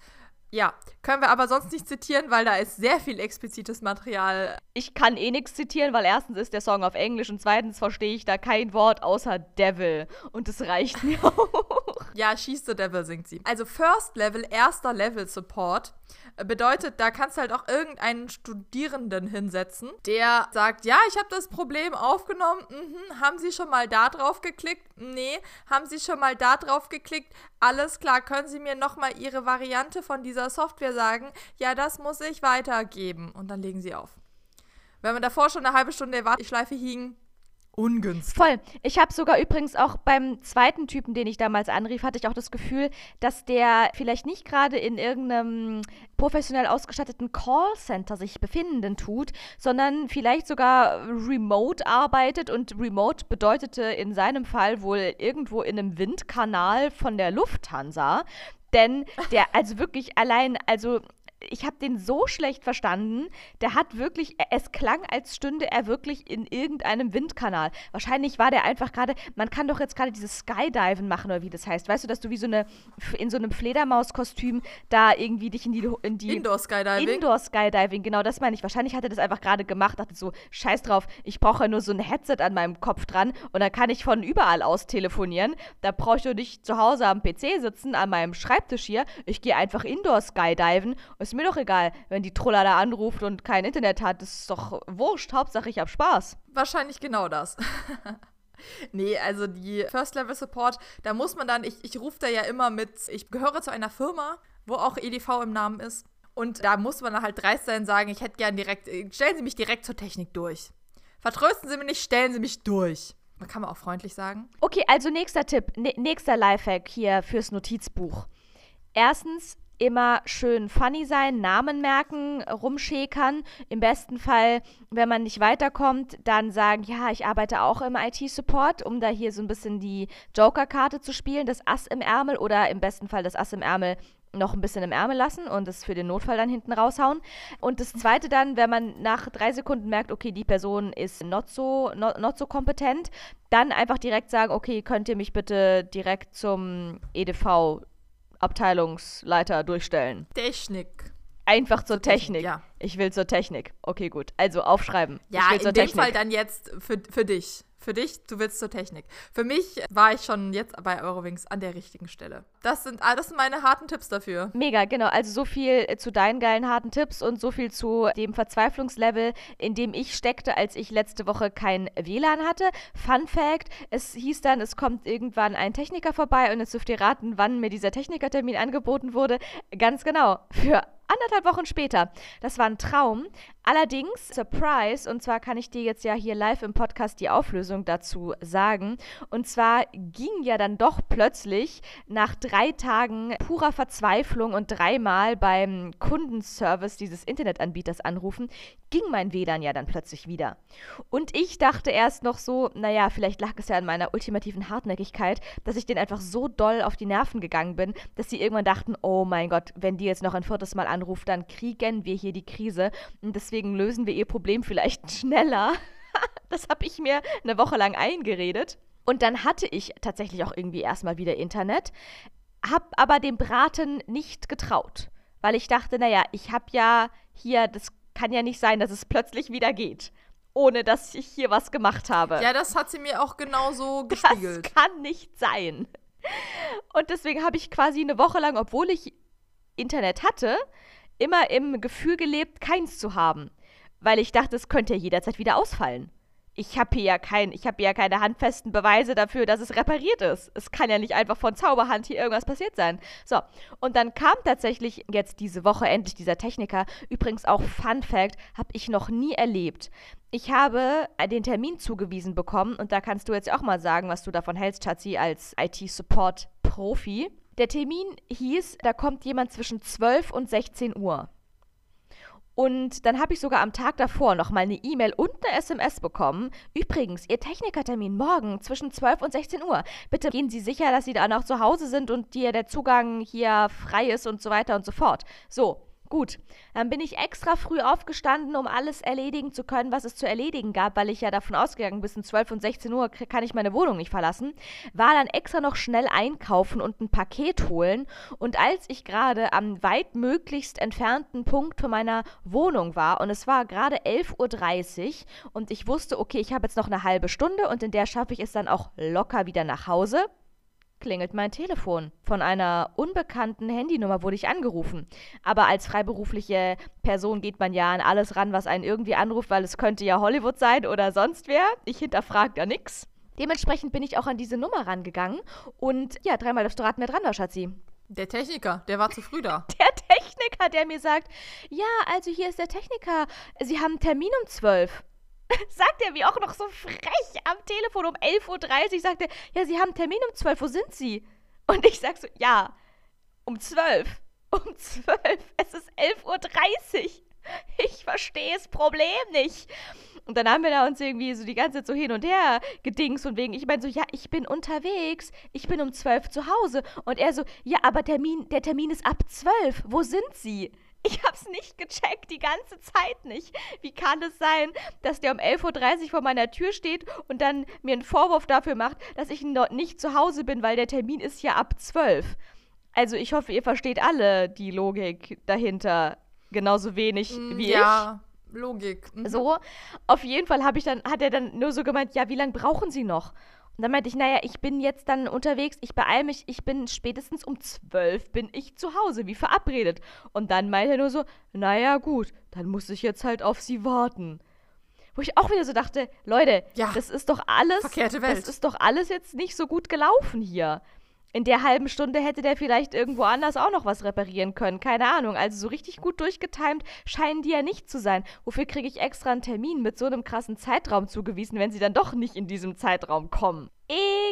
Ja, können wir aber sonst nicht zitieren, weil da ist sehr viel explizites Material. Ich kann eh nichts zitieren, weil erstens ist der Song auf Englisch und zweitens verstehe ich da kein Wort außer Devil. Und das reicht mir auch. Ja, She's the Devil singt sie. Also First Level, erster Level Support bedeutet, da kannst du halt auch irgendeinen Studierenden hinsetzen, der sagt, ja, ich habe das Problem aufgenommen. Mhm. Haben Sie schon mal da drauf geklickt? Nee. Haben Sie schon mal da drauf geklickt? Alles klar. Können Sie mir nochmal Ihre Variante von dieser Software sagen? Ja, das muss ich weitergeben. Und dann legen Sie auf. Wenn man davor schon eine halbe Stunde der Warteschleife hing, ungünstig. Voll. Ich habe sogar übrigens auch beim zweiten Typen, den ich damals anrief, hatte ich auch das Gefühl, dass der vielleicht nicht gerade in irgendeinem professionell ausgestatteten Callcenter sich befindenden tut, sondern vielleicht sogar remote arbeitet und remote bedeutete in seinem Fall wohl irgendwo in einem Windkanal von der Lufthansa. Denn der, also wirklich allein, also ich habe den so schlecht verstanden. Der hat wirklich, es klang, als stünde er wirklich in irgendeinem Windkanal. Wahrscheinlich war der einfach gerade, man kann doch jetzt gerade dieses Skydiven machen oder wie das heißt. Weißt du, dass du wie so eine, in so einem Fledermauskostüm da irgendwie dich in die, in die Indoor Skydiving. Indoor Skydiving, genau das meine ich. Wahrscheinlich hat er das einfach gerade gemacht, dachte so, scheiß drauf, ich brauche ja nur so ein Headset an meinem Kopf dran und dann kann ich von überall aus telefonieren. Da brauche ich doch nicht zu Hause am PC sitzen, an meinem Schreibtisch hier. Ich gehe einfach Indoor Skydiven. Ist mir doch egal, wenn die Troller da anruft und kein Internet hat. Das ist doch wurscht. Hauptsache, ich habe Spaß. Wahrscheinlich genau das. *laughs* nee, also die First Level Support, da muss man dann, ich, ich rufe da ja immer mit, ich gehöre zu einer Firma, wo auch EDV im Namen ist. Und da muss man dann halt dreist sein und sagen, ich hätte gern direkt, äh, stellen Sie mich direkt zur Technik durch. Vertrösten Sie mich nicht, stellen Sie mich durch. Man kann man auch freundlich sagen. Okay, also nächster Tipp, nä- nächster Lifehack hier fürs Notizbuch. Erstens, immer schön funny sein, Namen merken, rumschäkern. Im besten Fall, wenn man nicht weiterkommt, dann sagen, ja, ich arbeite auch im IT-Support, um da hier so ein bisschen die Joker-Karte zu spielen, das Ass im Ärmel oder im besten Fall das Ass im Ärmel noch ein bisschen im Ärmel lassen und es für den Notfall dann hinten raushauen. Und das zweite dann, wenn man nach drei Sekunden merkt, okay, die Person ist not so, not, not so kompetent, dann einfach direkt sagen, okay, könnt ihr mich bitte direkt zum EDV Abteilungsleiter durchstellen. Technik. Einfach zur Technik. ja. Ich will zur Technik. Okay, gut. Also aufschreiben. Ja, ich will in zur dem Technik. Fall dann jetzt für, für dich. Für dich, du willst zur Technik. Für mich war ich schon jetzt bei Eurowings an der richtigen Stelle. das sind, ah, das sind meine harten Tipps dafür. Mega, genau. Also so viel zu deinen geilen harten Tipps und so viel zu dem Verzweiflungslevel, in dem ich steckte, als ich letzte Woche kein WLAN hatte. Fun Fact: Es hieß dann, es kommt irgendwann ein Techniker vorbei und jetzt dürft ihr raten, wann mir dieser Technikertermin angeboten wurde. Ganz genau. Für anderthalb Wochen später. Das war ein Traum. Allerdings, Surprise, und zwar kann ich dir jetzt ja hier live im Podcast die Auflösung dazu sagen. Und zwar ging ja dann doch plötzlich nach drei Tagen purer Verzweiflung und dreimal beim Kundenservice dieses Internetanbieters anrufen, ging mein WLAN ja dann plötzlich wieder. Und ich dachte erst noch so, naja, vielleicht lag es ja an meiner ultimativen Hartnäckigkeit, dass ich denen einfach so doll auf die Nerven gegangen bin, dass sie irgendwann dachten, oh mein Gott, wenn die jetzt noch ein viertes Mal anruft, dann kriegen wir hier die Krise. Und deswegen lösen wir ihr Problem vielleicht *laughs* schneller. das habe ich mir eine Woche lang eingeredet. Und dann hatte ich tatsächlich auch irgendwie erstmal wieder Internet, hab aber dem Braten nicht getraut, weil ich dachte, naja, ich habe ja hier, das kann ja nicht sein, dass es plötzlich wieder geht, ohne dass ich hier was gemacht habe. Ja, das hat sie mir auch genauso gespiegelt. Das kann nicht sein. Und deswegen habe ich quasi eine Woche lang, obwohl ich Internet hatte, immer im Gefühl gelebt, keins zu haben weil ich dachte, es könnte ja jederzeit wieder ausfallen. Ich habe hier ja kein, ich ja keine handfesten Beweise dafür, dass es repariert ist. Es kann ja nicht einfach von Zauberhand hier irgendwas passiert sein. So, und dann kam tatsächlich jetzt diese Woche endlich dieser Techniker. Übrigens auch Fun Fact, habe ich noch nie erlebt. Ich habe den Termin zugewiesen bekommen und da kannst du jetzt auch mal sagen, was du davon hältst, Schatzi, als IT-Support-Profi. Der Termin hieß, da kommt jemand zwischen 12 und 16 Uhr. Und dann habe ich sogar am Tag davor noch mal eine E-Mail und eine SMS bekommen. Übrigens, Ihr Technikertermin morgen zwischen 12 und 16 Uhr. Bitte gehen Sie sicher, dass Sie da noch zu Hause sind und dir der Zugang hier frei ist und so weiter und so fort. So, Gut, dann bin ich extra früh aufgestanden, um alles erledigen zu können, was es zu erledigen gab, weil ich ja davon ausgegangen bis um 12 und 16 Uhr kann ich meine Wohnung nicht verlassen. War dann extra noch schnell einkaufen und ein Paket holen. Und als ich gerade am weitmöglichst entfernten Punkt von meiner Wohnung war und es war gerade 11.30 Uhr und ich wusste, okay, ich habe jetzt noch eine halbe Stunde und in der schaffe ich es dann auch locker wieder nach Hause klingelt mein Telefon. Von einer unbekannten Handynummer wurde ich angerufen. Aber als freiberufliche Person geht man ja an alles ran, was einen irgendwie anruft, weil es könnte ja Hollywood sein oder sonst wer. Ich hinterfrage da nichts. Dementsprechend bin ich auch an diese Nummer rangegangen und ja, dreimal das Rad mehr dran war, Schatzi. Der Techniker, der war zu früh da. *laughs* Der Techniker, der mir sagt, ja, also hier ist der Techniker. Sie haben einen Termin um 12. *laughs* sagt er mir auch noch so frech am Telefon um 11.30 Uhr, sagt er, ja, Sie haben einen Termin um 12, wo sind Sie? Und ich sag so, ja, um 12. *laughs* Um 12. Es ist 11.30 Uhr. Ich verstehe das Problem nicht. Und dann haben wir da uns irgendwie so die ganze Zeit so hin und her gedings und wegen, ich meine so, ja, ich bin unterwegs, ich bin um 12 zu Hause. Und er so, ja, aber Termin, der Termin ist ab 12. Wo sind Sie? Ich hab's nicht gecheckt, die ganze Zeit nicht. Wie kann es sein, dass der um 11.30 Uhr vor meiner Tür steht und dann mir einen Vorwurf dafür macht, dass ich dort nicht zu Hause bin, weil der Termin ist ja ab 12. Also ich hoffe, ihr versteht alle die Logik dahinter genauso wenig mm, wie ja. ich. Ja, Logik. Mhm. So, auf jeden Fall habe ich dann, hat er dann nur so gemeint, ja, wie lange brauchen Sie noch? Und dann meinte ich, naja, ich bin jetzt dann unterwegs, ich beeile mich, ich bin spätestens um zwölf bin ich zu Hause, wie verabredet. Und dann meinte er nur so, naja, gut, dann muss ich jetzt halt auf sie warten. Wo ich auch wieder so dachte, Leute, ja, das ist doch alles, verkehrte Welt. das ist doch alles jetzt nicht so gut gelaufen hier in der halben Stunde hätte der vielleicht irgendwo anders auch noch was reparieren können. Keine Ahnung. Also so richtig gut durchgetimt scheinen die ja nicht zu sein. Wofür kriege ich extra einen Termin mit so einem krassen Zeitraum zugewiesen, wenn sie dann doch nicht in diesem Zeitraum kommen?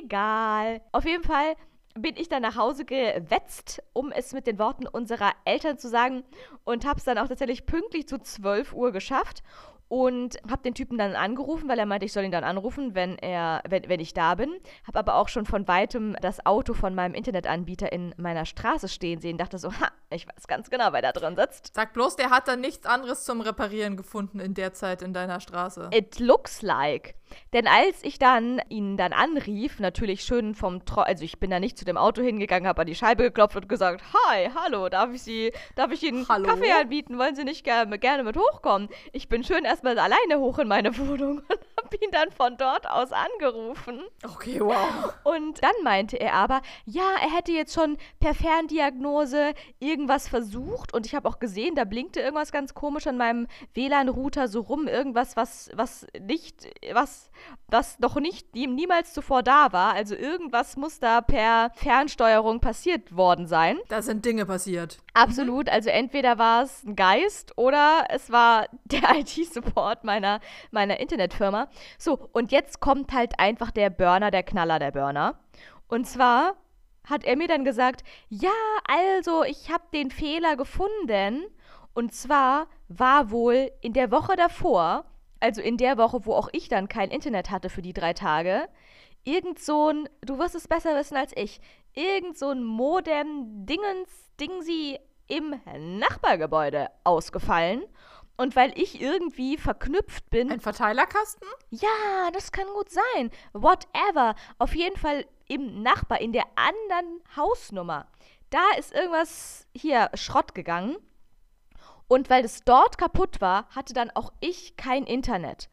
Egal. Auf jeden Fall bin ich dann nach Hause gewetzt, um es mit den Worten unserer Eltern zu sagen und habe es dann auch tatsächlich pünktlich zu 12 Uhr geschafft und habe den Typen dann angerufen, weil er meinte, ich soll ihn dann anrufen, wenn er, wenn, wenn ich da bin. Habe aber auch schon von weitem das Auto von meinem Internetanbieter in meiner Straße stehen sehen. Dachte so, ha, ich weiß ganz genau, wer da drin sitzt. Sag bloß, der hat dann nichts anderes zum Reparieren gefunden in der Zeit in deiner Straße. It looks like. Denn als ich dann ihn dann anrief, natürlich schön vom Tro also ich bin da nicht zu dem Auto hingegangen, habe an die Scheibe geklopft und gesagt, hi, hallo, darf ich Sie, darf ich Ihnen hallo? Kaffee anbieten? Wollen Sie nicht gerne, gerne mit hochkommen? Ich bin schön erstmal alleine hoch in meine Wohnung *laughs* und habe ihn dann von dort aus angerufen. Okay, wow. Und dann meinte er aber, ja, er hätte jetzt schon per Ferndiagnose irgendwas versucht und ich habe auch gesehen, da blinkte irgendwas ganz komisch an meinem WLAN-Router so rum, irgendwas, was, was nicht, was, was noch nicht, niemals zuvor da war. Also irgendwas muss da per Fernsteuerung passiert worden sein. Da sind Dinge passiert. Absolut. Also entweder war es ein Geist oder es war *laughs* der IT-Support meiner, meiner Internetfirma. So, und jetzt kommt halt einfach der Burner, der Knaller der Burner. Und zwar hat er mir dann gesagt, ja, also ich habe den Fehler gefunden. Und zwar war wohl in der Woche davor, also in der Woche, wo auch ich dann kein Internet hatte für die drei Tage, irgend so ein, du wirst es besser wissen als ich, irgend so ein Modem-Dingens, Dingsi im Nachbargebäude ausgefallen. Und weil ich irgendwie verknüpft bin. Ein Verteilerkasten? Ja, das kann gut sein. Whatever. Auf jeden Fall im Nachbar, in der anderen Hausnummer. Da ist irgendwas hier Schrott gegangen. Und weil es dort kaputt war, hatte dann auch ich kein Internet.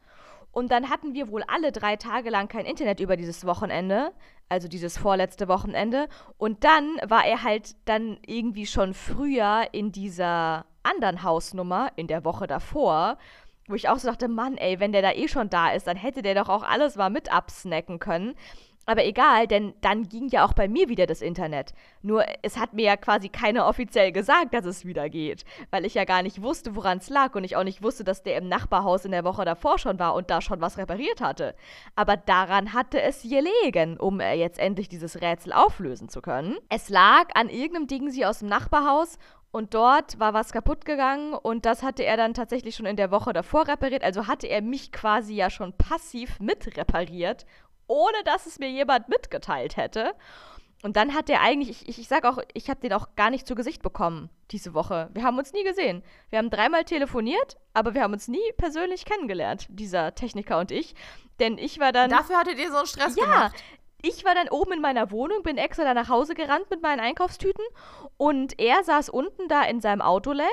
Und dann hatten wir wohl alle drei Tage lang kein Internet über dieses Wochenende, also dieses vorletzte Wochenende. Und dann war er halt dann irgendwie schon früher in dieser anderen Hausnummer in der Woche davor, wo ich auch so dachte, Mann, ey, wenn der da eh schon da ist, dann hätte der doch auch alles mal mit absnacken können. Aber egal, denn dann ging ja auch bei mir wieder das Internet. Nur es hat mir ja quasi keiner offiziell gesagt, dass es wieder geht, weil ich ja gar nicht wusste, woran es lag und ich auch nicht wusste, dass der im Nachbarhaus in der Woche davor schon war und da schon was repariert hatte. Aber daran hatte es gelegen, um äh, jetzt endlich dieses Rätsel auflösen zu können. Es lag an irgendeinem Ding sie aus dem Nachbarhaus und dort war was kaputt gegangen und das hatte er dann tatsächlich schon in der Woche davor repariert. Also hatte er mich quasi ja schon passiv mit repariert, ohne dass es mir jemand mitgeteilt hätte. Und dann hat er eigentlich, ich, ich sag auch, ich habe den auch gar nicht zu Gesicht bekommen diese Woche. Wir haben uns nie gesehen. Wir haben dreimal telefoniert, aber wir haben uns nie persönlich kennengelernt, dieser Techniker und ich. Denn ich war dann. Dafür hattet ihr so einen Stress ja, gemacht. Ich war dann oben in meiner Wohnung, bin extra da nach Hause gerannt mit meinen Einkaufstüten und er saß unten da in seinem Autole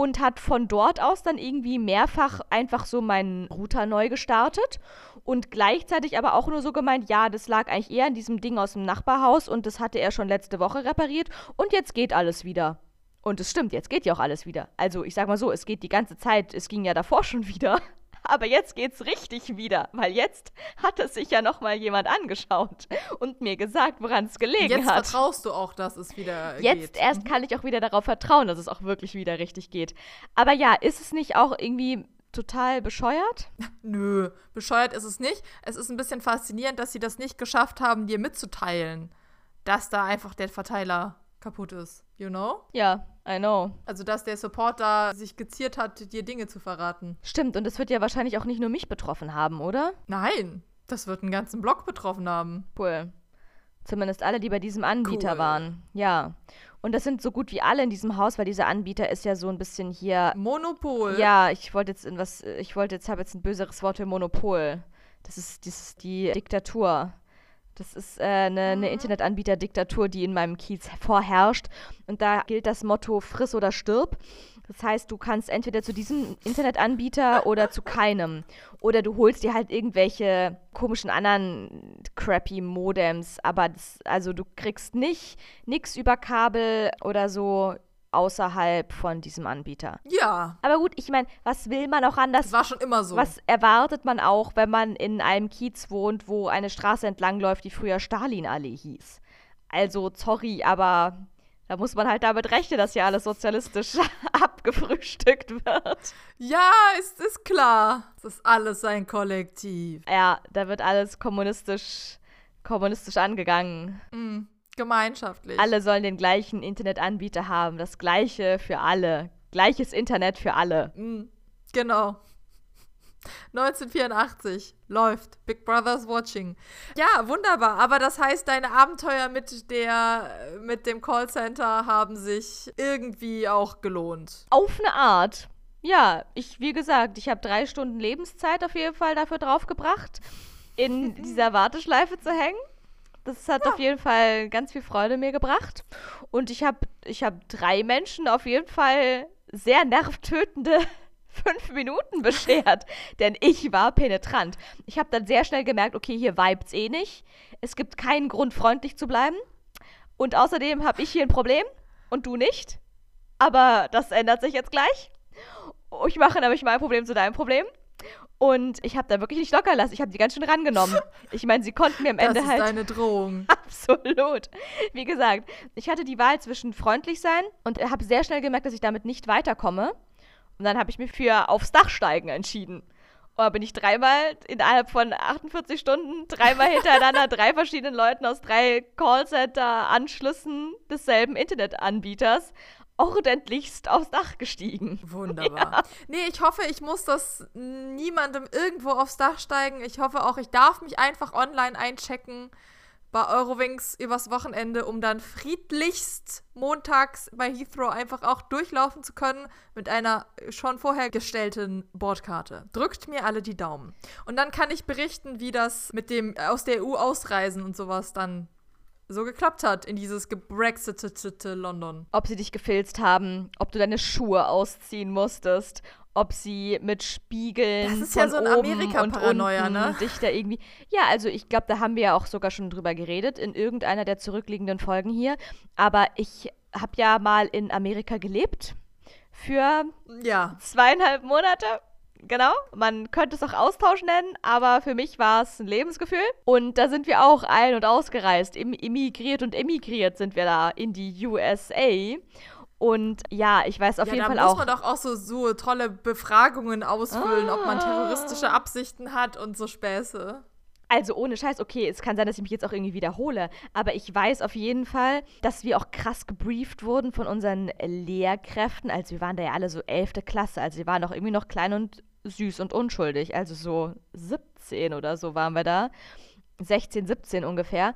und hat von dort aus dann irgendwie mehrfach einfach so meinen Router neu gestartet und gleichzeitig aber auch nur so gemeint, ja, das lag eigentlich eher an diesem Ding aus dem Nachbarhaus und das hatte er schon letzte Woche repariert und jetzt geht alles wieder. Und es stimmt, jetzt geht ja auch alles wieder. Also ich sag mal so, es geht die ganze Zeit, es ging ja davor schon *laughs* wieder. Aber jetzt geht's richtig wieder, weil jetzt hat es sich ja noch mal jemand angeschaut und mir gesagt, woran es gelegen jetzt hat. Jetzt vertraust du auch, dass es wieder Jetzt geht. erst kann ich auch wieder darauf vertrauen, dass es auch wirklich wieder richtig geht. Aber ja, ist es nicht auch irgendwie total bescheuert? *laughs* Nö, bescheuert ist es nicht. Es ist ein bisschen faszinierend, dass sie das nicht geschafft haben, dir mitzuteilen, dass da einfach der Verteiler kaputt ist. You know? Ja, I know. Also, dass der Supporter sich geziert hat, dir Dinge zu verraten. Stimmt, und das wird ja wahrscheinlich auch nicht nur mich betroffen haben, oder? Nein, das wird einen ganzen Block betroffen haben. Cool. Zumindest alle, die bei diesem Anbieter cool. waren. Ja. Und das sind so gut wie alle in diesem Haus, weil dieser Anbieter ist ja so ein bisschen hier. Monopol. Ja, ich wollte jetzt in was, ich wollte jetzt, habe jetzt ein böseres Wort für Monopol. Das ist, das ist die Diktatur. Das ist äh, eine, eine mhm. Internetanbieterdiktatur, die in meinem Kiez vorherrscht. Und da gilt das Motto friss oder stirb. Das heißt, du kannst entweder zu diesem Internetanbieter *laughs* oder zu keinem. Oder du holst dir halt irgendwelche komischen anderen crappy Modems. Aber das, also du kriegst nicht nichts über Kabel oder so außerhalb von diesem Anbieter. Ja. Aber gut, ich meine, was will man auch anders? Das war schon immer so. Was erwartet man auch, wenn man in einem Kiez wohnt, wo eine Straße entlangläuft, die früher Stalinallee hieß? Also, sorry, aber da muss man halt damit rechnen, dass hier alles sozialistisch *laughs* abgefrühstückt wird. Ja, ist, ist klar. Das ist alles ein Kollektiv. Ja, da wird alles kommunistisch, kommunistisch angegangen. Mhm. Gemeinschaftlich. Alle sollen den gleichen Internetanbieter haben, das gleiche für alle. Gleiches Internet für alle. Mhm. Genau. 1984 läuft Big Brother's Watching. Ja, wunderbar. Aber das heißt, deine Abenteuer mit der mit dem Callcenter haben sich irgendwie auch gelohnt. Auf eine Art. Ja, ich, wie gesagt, ich habe drei Stunden Lebenszeit auf jeden Fall dafür draufgebracht, in *laughs* dieser Warteschleife zu hängen. Das hat ja. auf jeden Fall ganz viel Freude mir gebracht. Und ich habe ich hab drei Menschen auf jeden Fall sehr nervtötende *laughs* fünf Minuten beschert, *laughs* denn ich war penetrant. Ich habe dann sehr schnell gemerkt, okay, hier vibes eh nicht. Es gibt keinen Grund, freundlich zu bleiben. Und außerdem habe ich hier ein Problem und du nicht. Aber das ändert sich jetzt gleich. Ich mache nämlich mein Problem zu deinem Problem. Und ich habe da wirklich nicht locker lassen. Ich habe die ganz schön rangenommen. *laughs* Ich meine, sie konnten mir am Ende das ist halt. deine Drohung. *laughs* Absolut. Wie gesagt, ich hatte die Wahl zwischen freundlich sein und habe sehr schnell gemerkt, dass ich damit nicht weiterkomme. Und dann habe ich mich für aufs Dach steigen entschieden. Da bin ich dreimal innerhalb von 48 Stunden, dreimal *laughs* hintereinander, drei verschiedenen Leuten aus drei Callcenter-Anschlüssen desselben Internetanbieters ordentlichst aufs Dach gestiegen. Wunderbar. Ja. Nee, ich hoffe, ich muss das niemandem irgendwo aufs Dach steigen. Ich hoffe auch, ich darf mich einfach online einchecken bei Eurowings übers Wochenende, um dann friedlichst montags bei Heathrow einfach auch durchlaufen zu können mit einer schon vorher gestellten Bordkarte. Drückt mir alle die Daumen. Und dann kann ich berichten, wie das mit dem aus der EU ausreisen und sowas dann so geklappt hat in dieses gebrexitete London. Ob sie dich gefilzt haben, ob du deine Schuhe ausziehen musstest, ob sie mit Spiegeln das ist ja so ein Amerika-Paranoia, ne? dich da irgendwie. Ja, also ich glaube, da haben wir ja auch sogar schon drüber geredet in irgendeiner der zurückliegenden Folgen hier. Aber ich habe ja mal in Amerika gelebt für ja. zweieinhalb Monate Genau, man könnte es auch Austausch nennen, aber für mich war es ein Lebensgefühl. Und da sind wir auch ein- und ausgereist. Immigriert und emigriert sind wir da in die USA. Und ja, ich weiß auf ja, jeden Fall auch. Da muss man doch auch so, so tolle Befragungen ausfüllen, ah. ob man terroristische Absichten hat und so Späße. Also ohne Scheiß, okay, es kann sein, dass ich mich jetzt auch irgendwie wiederhole, aber ich weiß auf jeden Fall, dass wir auch krass gebrieft wurden von unseren Lehrkräften. Also wir waren da ja alle so 11. Klasse, also wir waren auch irgendwie noch klein und süß und unschuldig. Also so 17 oder so waren wir da. 16, 17 ungefähr.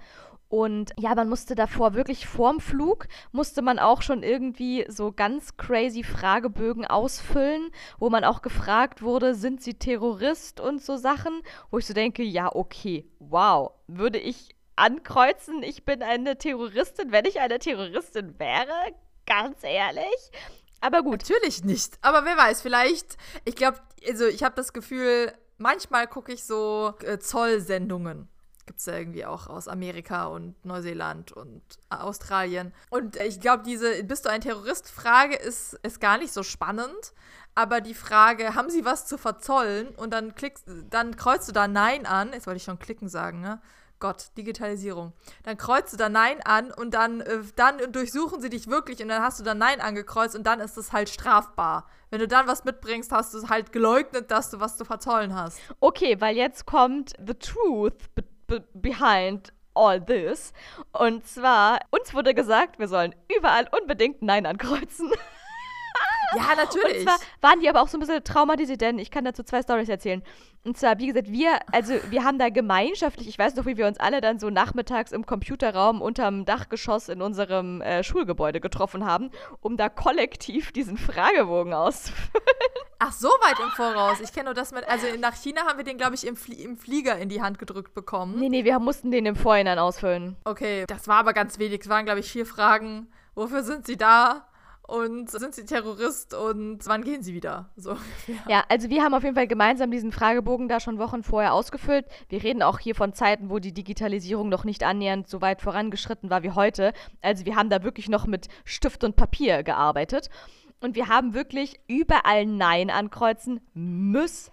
Und ja, man musste davor wirklich vorm Flug, musste man auch schon irgendwie so ganz crazy Fragebögen ausfüllen, wo man auch gefragt wurde, sind sie Terrorist und so Sachen, wo ich so denke, ja, okay, wow, würde ich ankreuzen, ich bin eine Terroristin, wenn ich eine Terroristin wäre? Ganz ehrlich? Aber gut. Natürlich nicht. Aber wer weiß, vielleicht, ich glaube, also ich habe das Gefühl, manchmal gucke ich so äh, Zollsendungen. Gibt es ja irgendwie auch aus Amerika und Neuseeland und Australien. Und ich glaube, diese Bist du ein Terrorist-Frage ist, ist gar nicht so spannend. Aber die Frage, haben sie was zu verzollen? Und dann klickst, dann kreuzt du da Nein an. Jetzt wollte ich schon klicken sagen, ne? Gott, Digitalisierung. Dann kreuzt du da Nein an und dann, äh, dann durchsuchen sie dich wirklich und dann hast du da Nein angekreuzt und dann ist es halt strafbar. Wenn du dann was mitbringst, hast du es halt geleugnet, dass du was zu verzollen hast. Okay, weil jetzt kommt the truth behind all this. Und zwar, uns wurde gesagt, wir sollen überall unbedingt Nein ankreuzen. *laughs* Ja, natürlich. Und zwar waren die aber auch so ein bisschen traumatisiert, denn ich kann dazu zwei Stories erzählen. Und zwar, wie gesagt, wir, also wir haben da gemeinschaftlich, ich weiß noch, wie wir uns alle dann so nachmittags im Computerraum unterm Dachgeschoss in unserem äh, Schulgebäude getroffen haben, um da kollektiv diesen Fragebogen auszufüllen. Ach, so weit im Voraus. Ich kenne nur das mit, also nach China haben wir den, glaube ich, im, Flie im Flieger in die Hand gedrückt bekommen. Nee, nee, wir mussten den im Vorhinein ausfüllen. Okay, das war aber ganz wenig. Es waren, glaube ich, vier Fragen. Wofür sind Sie da? Und sind sie Terrorist und wann gehen sie wieder? So *laughs* Ja, also wir haben auf jeden Fall gemeinsam diesen Fragebogen da schon Wochen vorher ausgefüllt. Wir reden auch hier von Zeiten, wo die Digitalisierung noch nicht annähernd so weit vorangeschritten war wie heute. Also wir haben da wirklich noch mit Stift und Papier gearbeitet. Und wir haben wirklich überall Nein ankreuzen müssen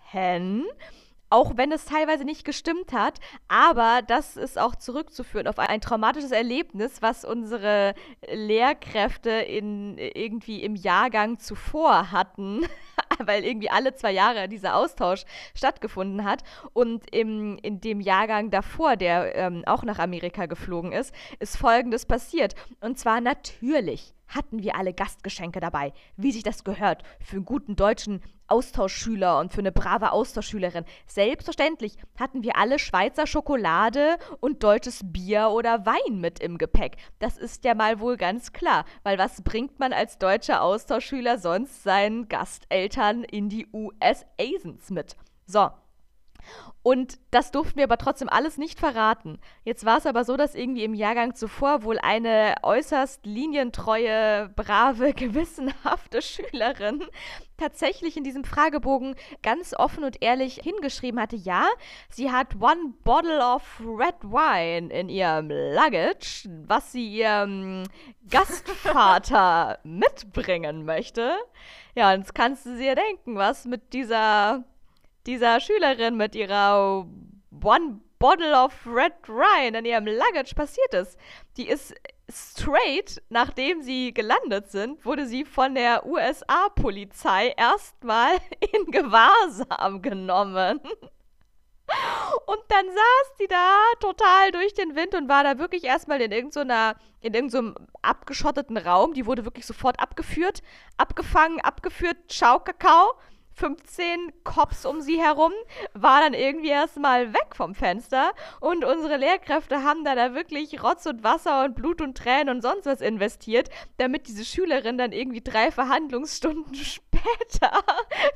auch wenn es teilweise nicht gestimmt hat. Aber das ist auch zurückzuführen auf ein traumatisches Erlebnis, was unsere Lehrkräfte in, irgendwie im Jahrgang zuvor hatten, *laughs* weil irgendwie alle zwei Jahre dieser Austausch stattgefunden hat. Und im, in dem Jahrgang davor, der ähm, auch nach Amerika geflogen ist, ist Folgendes passiert. Und zwar natürlich hatten wir alle Gastgeschenke dabei, wie sich das gehört für einen guten deutschen Austauschschüler und für eine brave Austauschschülerin. Selbstverständlich hatten wir alle Schweizer Schokolade und deutsches Bier oder Wein mit im Gepäck. Das ist ja mal wohl ganz klar, weil was bringt man als deutscher Austauschschüler sonst seinen Gasteltern in die US-Asens mit? So, Und das durften wir aber trotzdem alles nicht verraten. Jetzt war es aber so, dass irgendwie im Jahrgang zuvor wohl eine äußerst linientreue, brave, *laughs* gewissenhafte Schülerin tatsächlich in diesem Fragebogen ganz offen und ehrlich hingeschrieben hatte, ja, sie hat one bottle of red wine in ihrem Luggage, was sie ihrem Gastvater *laughs* mitbringen möchte. Ja, und jetzt kannst du dir denken, was mit dieser dieser Schülerin mit ihrer One Bottle of Red Wine in ihrem Luggage passiert ist. Die ist straight, nachdem sie gelandet sind, wurde sie von der USA-Polizei erstmal *laughs* in Gewahrsam genommen. Und dann saß die da total durch den Wind und war da wirklich erstmal in irgendeiner, in irgendeinem abgeschotteten Raum. Die wurde wirklich sofort abgeführt, abgefangen, abgeführt, Schau, Kakao. 15 Cops um sie herum, war dann irgendwie erstmal weg vom Fenster und unsere Lehrkräfte haben da, da wirklich Rotz und Wasser und Blut und Tränen und sonst was investiert, damit diese Schülerin dann irgendwie drei Verhandlungsstunden *laughs* später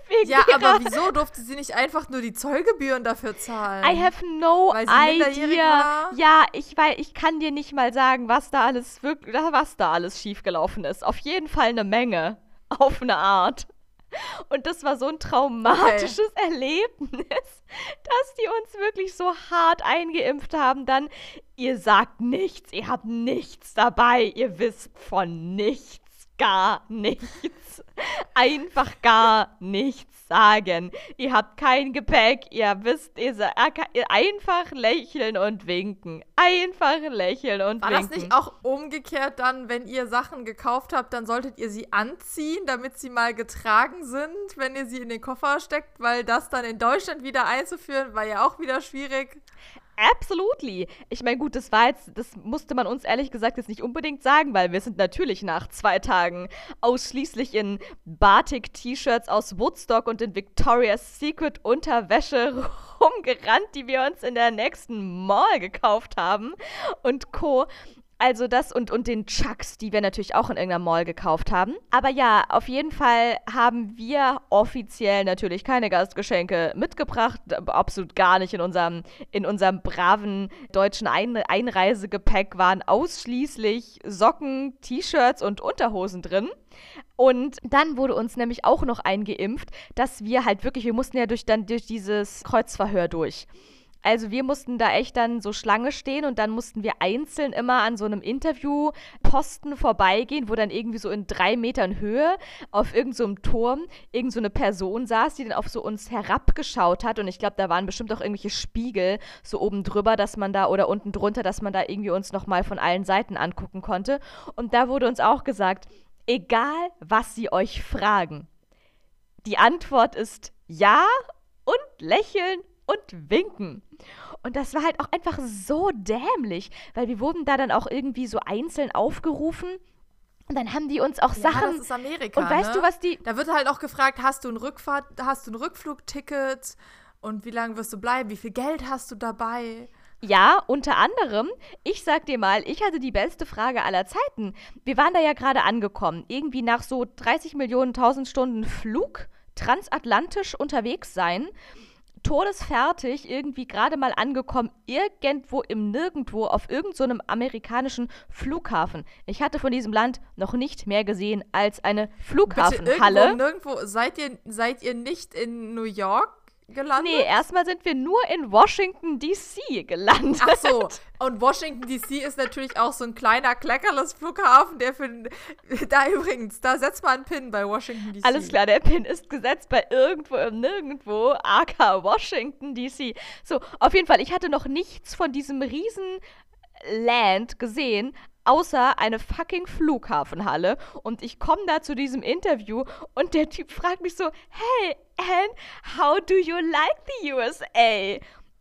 wegen Ja, aber wieso durfte sie nicht einfach nur die Zollgebühren dafür zahlen? I have no idea. Ja, ich weil ich kann dir nicht mal sagen, was da alles wirklich was da alles schiefgelaufen ist. Auf jeden Fall eine Menge auf eine Art. Und das war so ein traumatisches okay. Erlebnis, dass die uns wirklich so hart eingeimpft haben. Dann, ihr sagt nichts, ihr habt nichts dabei, ihr wisst von nichts, gar nichts. Einfach gar nichts sagen. Ihr habt kein Gepäck, ihr wisst, ihr, einfach lächeln und winken. Einfach lächeln und War winken. War das nicht auch umgekehrt dann, wenn ihr Sachen gekauft habt, dann solltet ihr sie anziehen, damit sie mal getragen sind, wenn ihr sie in den Koffer steckt, weil das dann in Deutschland wieder einzuführen, war ja auch wieder schwierig. Absolutely. Ich meine, gut, das war jetzt, das musste man uns ehrlich gesagt jetzt nicht unbedingt sagen, weil wir sind natürlich nach zwei Tagen ausschließlich in Batik-T-Shirts aus Woodstock und in Victoria's Secret Unterwäsche *laughs* rumgerannt, die wir uns in der nächsten Mall gekauft haben und Co. Also das und, und den Chucks, die wir natürlich auch in irgendeiner Mall gekauft haben. Aber ja, auf jeden Fall haben wir offiziell natürlich keine Gastgeschenke mitgebracht. Absolut gar nicht in unserem, in unserem braven deutschen Ein Einreisegepäck waren ausschließlich Socken, T-Shirts und Unterhosen drin. Und dann wurde uns nämlich auch noch eingeimpft, dass wir halt wirklich, wir mussten ja durch, dann durch dieses Kreuzverhör durch. Also wir mussten da echt dann so Schlange stehen und dann mussten wir einzeln immer an so einem Interviewposten vorbeigehen, wo dann irgendwie so in drei Metern Höhe auf irgendeinem so Turm irgend so eine Person saß, die dann auf so uns herabgeschaut hat und ich glaube, da waren bestimmt auch irgendwelche Spiegel so oben drüber, dass man da oder unten drunter, dass man da irgendwie uns nochmal von allen Seiten angucken konnte. Und da wurde uns auch gesagt, egal was sie euch fragen, die Antwort ist ja und lächeln und winken. Und das war halt auch einfach so dämlich, weil wir wurden da dann auch irgendwie so einzeln aufgerufen. Und dann haben die uns auch Sachen. Ja, das ist Amerika. Und weißt ne? du, was die. Da wird halt auch gefragt, hast du ein Rückfahrt, hast du ein Rückflugticket und wie lange wirst du bleiben? Wie viel Geld hast du dabei? Ja, unter anderem, ich sag dir mal, ich hatte die beste Frage aller Zeiten. Wir waren da ja gerade angekommen, irgendwie nach so 30 Millionen tausend Stunden Flug transatlantisch unterwegs sein todesfertig irgendwie gerade mal angekommen, irgendwo im Nirgendwo auf irgendeinem so amerikanischen Flughafen. Ich hatte von diesem Land noch nicht mehr gesehen als eine Flughafenhalle. Bitte irgendwo, nirgendwo. Seid ihr, seid ihr nicht in New York? Gelandet? Nee, erstmal sind wir nur in Washington, D.C. gelandet. Ach so, und Washington, D.C. ist natürlich auch so ein kleiner, kleckerles Flughafen, der für. Da übrigens, da setzt man einen Pin bei Washington, D.C. Alles klar, der Pin ist gesetzt bei irgendwo im Nirgendwo, aka Washington, D.C. So, auf jeden Fall, ich hatte noch nichts von diesem riesen Land gesehen, außer eine fucking Flughafenhalle. Und ich komme da zu diesem Interview und der Typ fragt mich so, hey, Anne, how do you like the USA?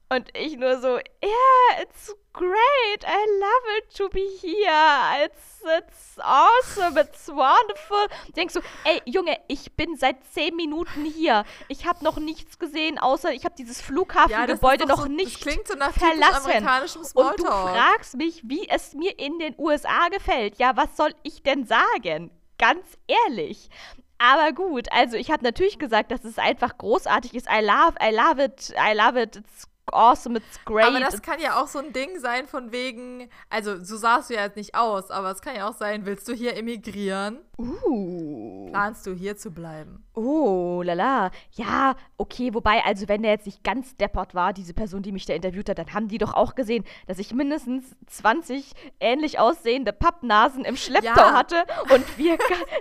Und ich nur so, yeah, it's great. I love it to be here. It's, it's awesome. It's wonderful. Denkst du, ey, Junge, ich bin seit zehn Minuten hier. Ich habe noch nichts gesehen, außer ich habe dieses Flughafengebäude ja, noch so, nicht klingt so nach verlassen. Und du fragst mich, wie es mir in den USA gefällt. Ja, was soll ich denn sagen? Ganz ehrlich. Aber gut, also ich habe natürlich gesagt, dass es einfach großartig ist. I love, I love it, I love it. It's awesome, it's great. Aber das kann ja auch so ein Ding sein von wegen, also so sahst du ja jetzt nicht aus, aber es kann ja auch sein, willst du hier emigrieren? Uh. Planst du hier zu bleiben? Oh, lala. Ja, okay, wobei, also wenn der jetzt nicht ganz deppert war, diese Person, die mich da interviewt hat, dann haben die doch auch gesehen, dass ich mindestens 20 ähnlich aussehende Pappnasen im Schlepptau ja. hatte und wir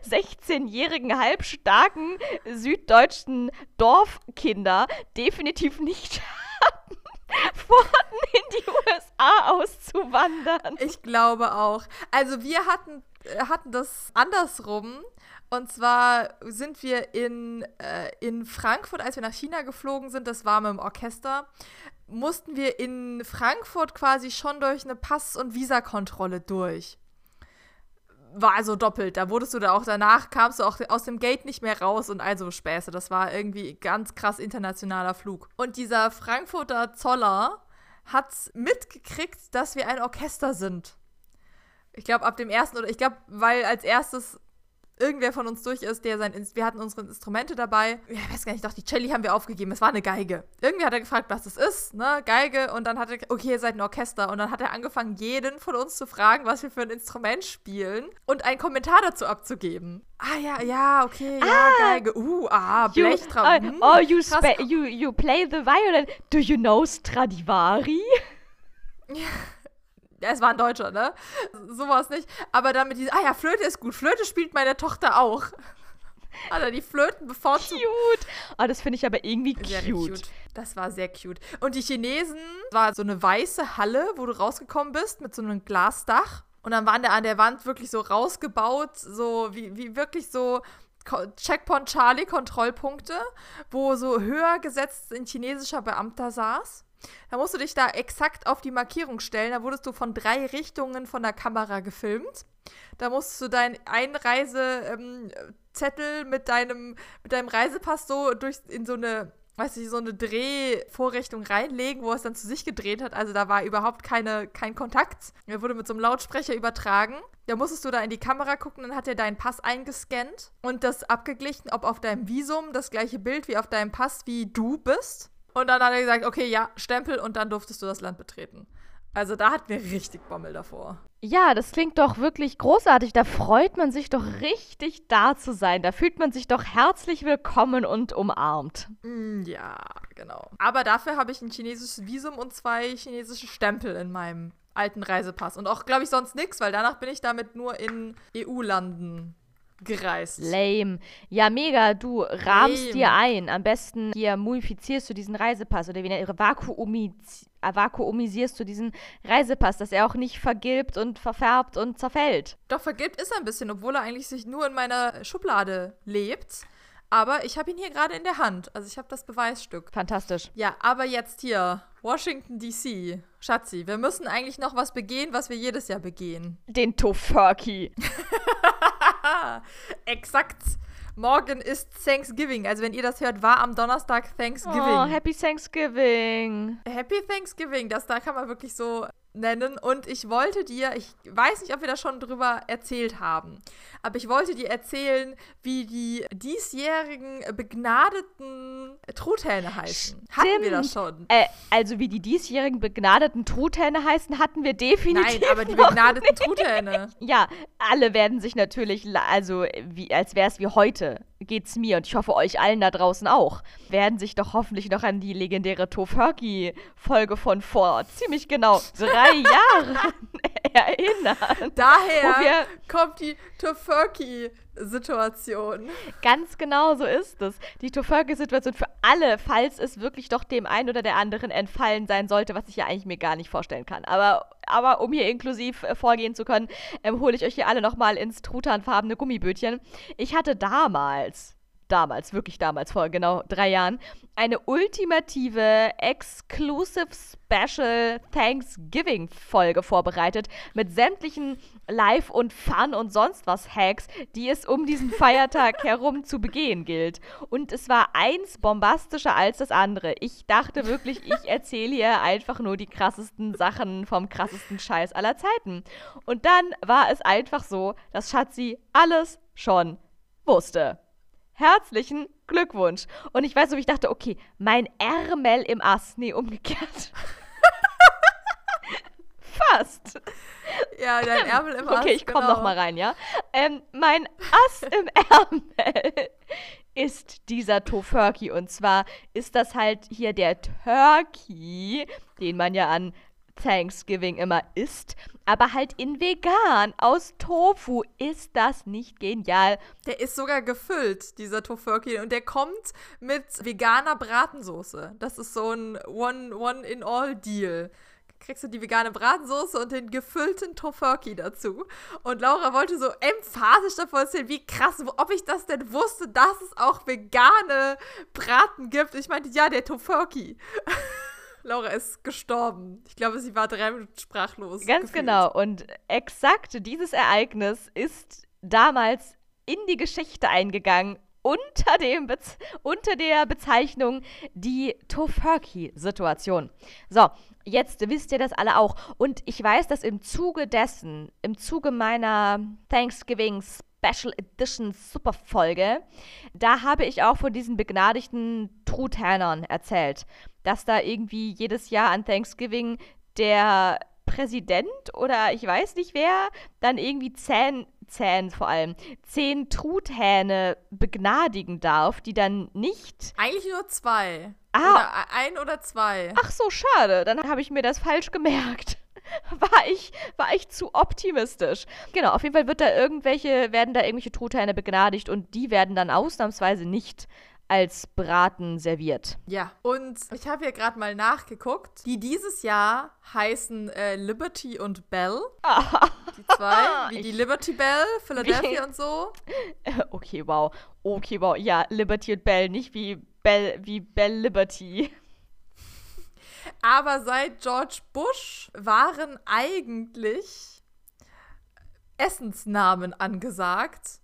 16-jährigen, *laughs* halbstarken süddeutschen Dorfkinder definitiv nicht vorhatten, in die USA auszuwandern. Ich glaube auch. Also wir hatten, äh, hatten das andersrum. Und zwar sind wir in, äh, in Frankfurt, als wir nach China geflogen sind, das war mit dem Orchester, mussten wir in Frankfurt quasi schon durch eine Pass- und Visakontrolle durch war also doppelt. Da wurdest du da auch danach, kamst du auch aus dem Gate nicht mehr raus und also Späße. Das war irgendwie ganz krass internationaler Flug. Und dieser Frankfurter Zoller hat mitgekriegt, dass wir ein Orchester sind. Ich glaube, ab dem ersten oder ich glaube, weil als erstes irgendwer von uns durch ist, der sein, wir hatten unsere Instrumente dabei. Ich weiß gar nicht, doch, die Celli haben wir aufgegeben. Es war eine Geige. Irgendwie hat er gefragt, was das ist, ne, Geige. Und dann hat er, okay, ihr seid ein Orchester. Und dann hat er angefangen, jeden von uns zu fragen, was wir für ein Instrument spielen und einen Kommentar dazu abzugeben. Ah, ja, ja, okay, ja, ah, Geige. Uh, ah, Blechtraum. Uh, oh, you, you, you play the violin. Do you know Stradivari? Ja. *laughs* Ja, es war ein Deutscher, ne? Sowas nicht. Aber damit diese, ah ja, Flöte ist gut. Flöte spielt meine Tochter auch. *laughs* Alter, die Flöten bevorzugt. Cute. Oh, das finde ich aber irgendwie cute. cute. Das war sehr cute. Und die Chinesen, war so eine weiße Halle, wo du rausgekommen bist, mit so einem Glasdach. Und dann waren da an der Wand wirklich so rausgebaut, so wie, wie wirklich so Checkpoint Charlie Kontrollpunkte, wo so höher gesetzt ein chinesischer Beamter saß. Da musst du dich da exakt auf die Markierung stellen. Da wurdest du von drei Richtungen von der Kamera gefilmt. Da musst du deinen Einreisezettel ähm, mit deinem, mit deinem Reisepass so durch in so eine weiß ich, so eine Drehvorrichtung reinlegen, wo es dann zu sich gedreht hat. Also da war überhaupt keine, kein Kontakt. Er wurde mit so einem Lautsprecher übertragen. Da musstest du da in die Kamera gucken, dann hat er deinen Pass eingescannt und das abgeglichen, ob auf deinem Visum das gleiche Bild wie auf deinem Pass wie du bist. Und dann hat er gesagt, okay, ja, Stempel und dann durftest du das Land betreten. Also da hatten wir richtig Bommel davor. Ja, das klingt doch wirklich großartig. Da freut man sich doch richtig da zu sein. Da fühlt man sich doch herzlich willkommen und umarmt. Mm, ja, genau. Aber dafür habe ich ein chinesisches Visum und zwei chinesische Stempel in meinem alten Reisepass. Und auch, glaube ich, sonst nichts, weil danach bin ich damit nur in EU-Landen gereist. Lame. Ja, mega. Du rahmst Lame. dir ein. Am besten hier mumifizierst du diesen Reisepass oder wie nennt vakuumis vakuumisierst du diesen Reisepass, dass er auch nicht vergilbt und verfärbt und zerfällt. Doch vergilbt ist er ein bisschen, obwohl er eigentlich sich nur in meiner Schublade lebt. Aber ich habe ihn hier gerade in der Hand. Also ich habe das Beweisstück. Fantastisch. Ja, aber jetzt hier. Washington, D.C. Schatzi, wir müssen eigentlich noch was begehen, was wir jedes Jahr begehen. Den Tofurkey. *laughs* Exakt. Morgen ist Thanksgiving. Also wenn ihr das hört, war am Donnerstag Thanksgiving. Oh, Happy Thanksgiving. Happy Thanksgiving. Das da kann man wirklich so nennen. Und ich wollte dir, ich weiß nicht, ob wir da schon drüber erzählt haben, aber ich wollte dir erzählen, wie die diesjährigen begnadeten Truthähne heißen. Stimmt. Hatten wir das schon? Äh, also wie die diesjährigen begnadeten Truthähne heißen, hatten wir definitiv. Nein, aber die *laughs* begnadeten nicht. Truthähne. Ja, alle werden sich natürlich, also wie, als wäre es wie heute geht's mir und ich hoffe euch allen da draußen auch, werden sich doch hoffentlich noch an die legendäre Tofurkey-Folge von vor ziemlich genau drei *laughs* Jahren *laughs* erinnern. Daher kommt die Tofurkey-Situation. Ganz genau so ist es. Die Tofurkey-Situation für alle, falls es wirklich doch dem einen oder der anderen entfallen sein sollte, was ich ja eigentlich mir gar nicht vorstellen kann. Aber aber um hier inklusiv äh, vorgehen zu können, ähm, hole ich euch hier alle nochmal ins trutanfarbene Gummibötchen. Ich hatte damals, damals, wirklich damals, vor genau drei Jahren, eine ultimative Exclusive Special Thanksgiving Folge vorbereitet mit sämtlichen Live- und Fun- und sonst was Hacks, die es um diesen Feiertag *laughs* herum zu begehen gilt. Und es war eins bombastischer als das andere. Ich dachte wirklich, ich *laughs* erzähle hier einfach nur die krassesten Sachen vom krassesten Scheiß aller Zeiten. Und dann war es einfach so, dass Schatzi alles schon wusste. Herzlichen Glückwunsch. Und ich weiß so, ich dachte, okay, mein Ärmel im Ass. Nee, umgekehrt. *laughs* Fast. Ja, dein Ärmel im Ass. Okay, ich komme genau. noch mal rein, ja. Ähm, mein Ass im *laughs* Ärmel ist dieser Tofurkey. Und zwar ist das halt hier der Turkey, den man ja an Thanksgiving immer isst, aber halt in vegan aus Tofu. Ist das nicht genial? Der ist sogar gefüllt, dieser Tofurkey. Und der kommt mit veganer Bratensoße. Das ist so ein One-in-All-Deal. Kriegst du die vegane Bratensoße und den gefüllten Tofurkey dazu. Und Laura wollte so emphatisch davon erzählen, wie krass, ob ich das denn wusste, dass es auch vegane Braten gibt. Ich meinte, ja, der Tofurkey. *laughs* Laura ist gestorben. Ich glaube, sie war drei Minuten sprachlos. Ganz gefühlt. genau. Und exakt dieses Ereignis ist damals in die Geschichte eingegangen unter, dem Bez unter der Bezeichnung die Tofurkey-Situation. So, jetzt wisst ihr das alle auch. Und ich weiß, dass im Zuge dessen, im Zuge meiner Thanksgiving Special Edition Superfolge, da habe ich auch von diesen begnadigten Truthähnern erzählt, dass da irgendwie jedes Jahr an Thanksgiving der Präsident oder ich weiß nicht wer dann irgendwie zehn, zehn vor allem, zehn Truthähne begnadigen darf, die dann nicht. Eigentlich nur zwei. Ah. Oder ein oder zwei. Ach so, schade. Dann habe ich mir das falsch gemerkt. *laughs* War ich, war ich zu optimistisch. Genau, auf jeden Fall wird da irgendwelche, werden da irgendwelche Truthähne begnadigt und die werden dann ausnahmsweise nicht als Braten serviert. Ja, und ich habe hier gerade mal nachgeguckt. Die dieses Jahr heißen äh, Liberty und Bell. *laughs* Die zwei, wie die Ich- Liberty Bell, *laughs* Philadelphia Wie- und so. Okay, wow. Okay, wow. Ja, Liberty und Bell, nicht wie Bell, wie Bell Liberty. Aber seit George Bush waren eigentlich Essensnamen angesagt.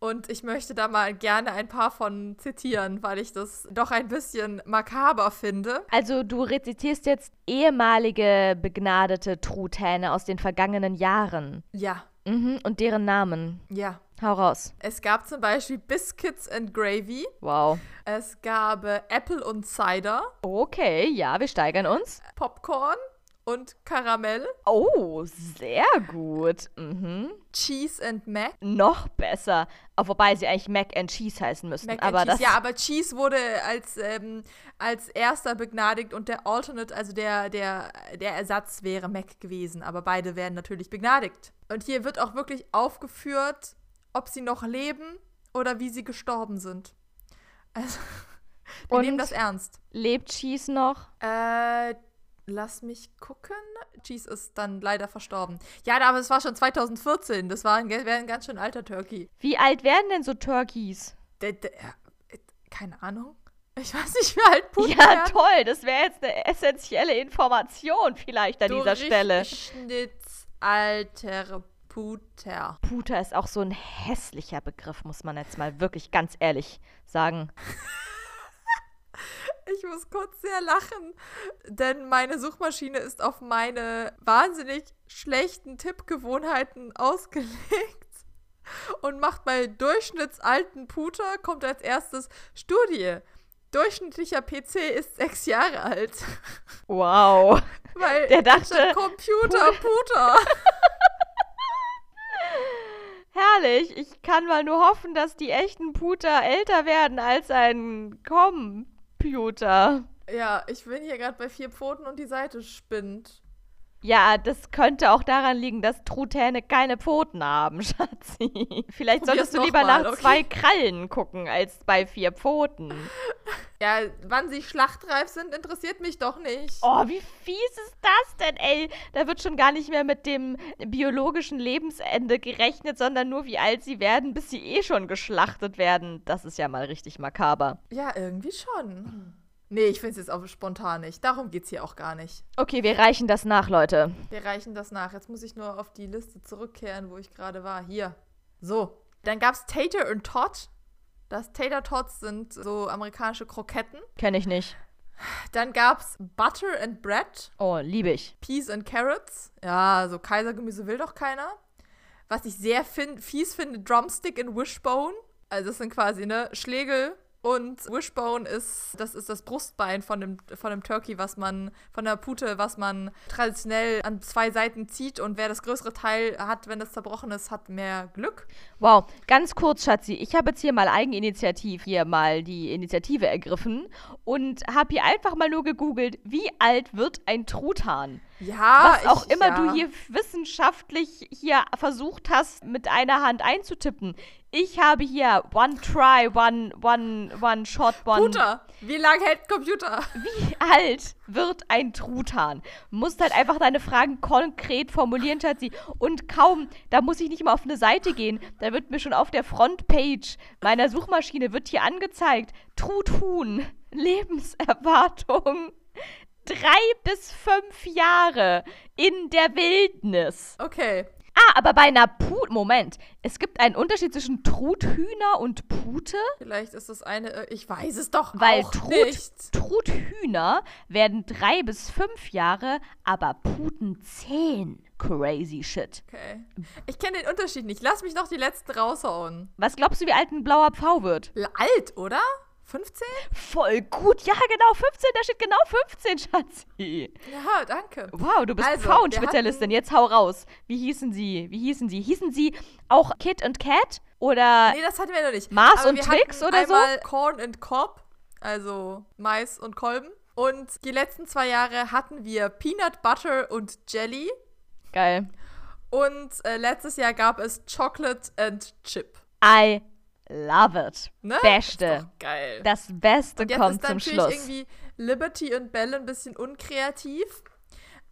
Und ich möchte da mal gerne ein paar von zitieren, weil ich das doch ein bisschen makaber finde. Also du rezitierst jetzt ehemalige begnadete Truthähne aus den vergangenen Jahren. Ja, Mhm, und deren Namen. ja. Hau raus. Es gab zum Beispiel Biscuits and Gravy. Wow. Es gab äh, Apple und Cider, Okay, ja, wir steigern uns. Popcorn und Karamell, Oh, sehr gut. Mhm. Cheese and Mac. Noch besser. Auch wobei sie eigentlich Mac and Cheese heißen müssten. Mac aber and Cheese. das Ja, aber Cheese wurde als, ähm, als erster begnadigt und der Alternate, also der, der, der Ersatz wäre Mac gewesen. Aber beide werden natürlich begnadigt. Und hier wird auch wirklich aufgeführt, ob sie noch leben oder wie sie gestorben sind. Also, *laughs* wir Und- nehmen das ernst. lebt Cheese noch? Äh, lass mich gucken. Cheese ist dann leider verstorben. Ja, aber es war schon 2014. Das war ein, wäre ein ganz schön alter Turkey. Wie alt werden denn so Turkeys? Der, äh, keine Ahnung. Ich weiß nicht, wie alt Putin Ja, werden. toll. Das wäre jetzt eine essentielle Information vielleicht an dieser Stelle. Durchschnittsalter Puter. Puter ist auch so ein hässlicher Begriff, muss man jetzt mal wirklich ganz ehrlich sagen. *laughs* Ich muss kurz sehr lachen, denn meine Suchmaschine ist auf meine wahnsinnig schlechten Tippgewohnheiten ausgelegt und macht bei durchschnittsalten Puter kommt als erstes Studie. Durchschnittlicher PC ist sechs Jahre alt. Wow. Weil Der dachte- Computer Puter. *laughs* Herrlich. Ich kann mal nur hoffen, dass die echten Puter älter werden als ein Computer. Ja, ich bin hier gerade bei vier Pfoten und die Seite spinnt. Ja, das könnte auch daran liegen, dass Truthähne keine Pfoten haben, *laughs* Schatzi. Vielleicht Probier's solltest du lieber mal, nach okay? zwei Krallen gucken als bei vier Pfoten. *laughs* Ja, wann sie schlachtreif sind, interessiert mich doch nicht. Oh, wie fies ist das denn, ey? Da wird schon gar nicht mehr mit dem biologischen Lebensende gerechnet, sondern nur wie alt sie werden, bis sie eh schon geschlachtet werden. Das ist ja mal richtig makaber. Ja, irgendwie schon. Nee, ich finde es jetzt auch spontan nicht. Darum geht es hier auch gar nicht. Okay, wir reichen das nach, Leute. Wir reichen das nach. Jetzt muss ich nur auf die Liste zurückkehren, wo ich gerade war. Hier. So. Dann gab es Tater und Tot. Das Tater Tots sind so amerikanische Kroketten. Kenne ich nicht. Dann gab es Butter and Bread. Oh, liebe ich. Peas and Carrots. Ja, so Kaisergemüse will doch keiner. Was ich sehr fin fies finde, Drumstick and Wishbone. Also das sind quasi, ne, Schlegel und Wishbone ist, das ist das Brustbein von dem, von dem Turkey, was man, von der Pute, was man traditionell an zwei Seiten zieht. Und wer das größere Teil hat, wenn das zerbrochen ist, hat mehr Glück. Wow, ganz kurz, Schatzi. Ich habe jetzt hier mal Eigeninitiativ hier mal die Initiative ergriffen und habe hier einfach mal nur gegoogelt, wie alt wird ein Truthahn? Ja, Was auch ich, immer ja. du hier wissenschaftlich hier versucht hast, mit einer Hand einzutippen. Ich habe hier One Try, One, One, One Shot, One. Computer. Wie lange hält ein Computer? Wie alt wird ein Truthahn? Musst halt einfach deine Fragen konkret formulieren, Schatzi. Und kaum, da muss ich nicht mal auf eine Seite gehen. Da wird mir schon auf der Frontpage meiner Suchmaschine wird hier angezeigt. Truthuhn. Lebenserwartung. Drei bis fünf Jahre in der Wildnis. Okay. Ah, aber bei einer Pute. Moment. Es gibt einen Unterschied zwischen Truthühner und Pute. Vielleicht ist das eine, äh, ich weiß es doch Weil auch Trut, nicht. Truthühner werden drei bis fünf Jahre, aber Puten zehn. Crazy shit. Okay. Ich kenne den Unterschied nicht. Lass mich noch die letzten raushauen. Was glaubst du, wie alt ein blauer Pfau wird? Alt, oder? 15? Voll gut. Ja, genau, 15. Da steht genau 15, Schatzi. Ja, danke. Wow, du bist Also, Frauenspezialistin. Jetzt hau raus. Wie hießen sie? Wie hießen sie? Hießen sie auch Kit und Cat? Oder Nee, das hatten wir noch nicht. Mars Aber und Tricks oder so? Corn and Cob, also Mais und Kolben. Und die letzten zwei Jahre hatten wir Peanut Butter und Jelly. geil. Und äh, letztes Jahr gab es Chocolate and Chip. I love it. Ne? Ist Beste. geil. Das Beste jetzt kommt ist zum natürlich Schluss. irgendwie Liberty und Bell ein bisschen unkreativ.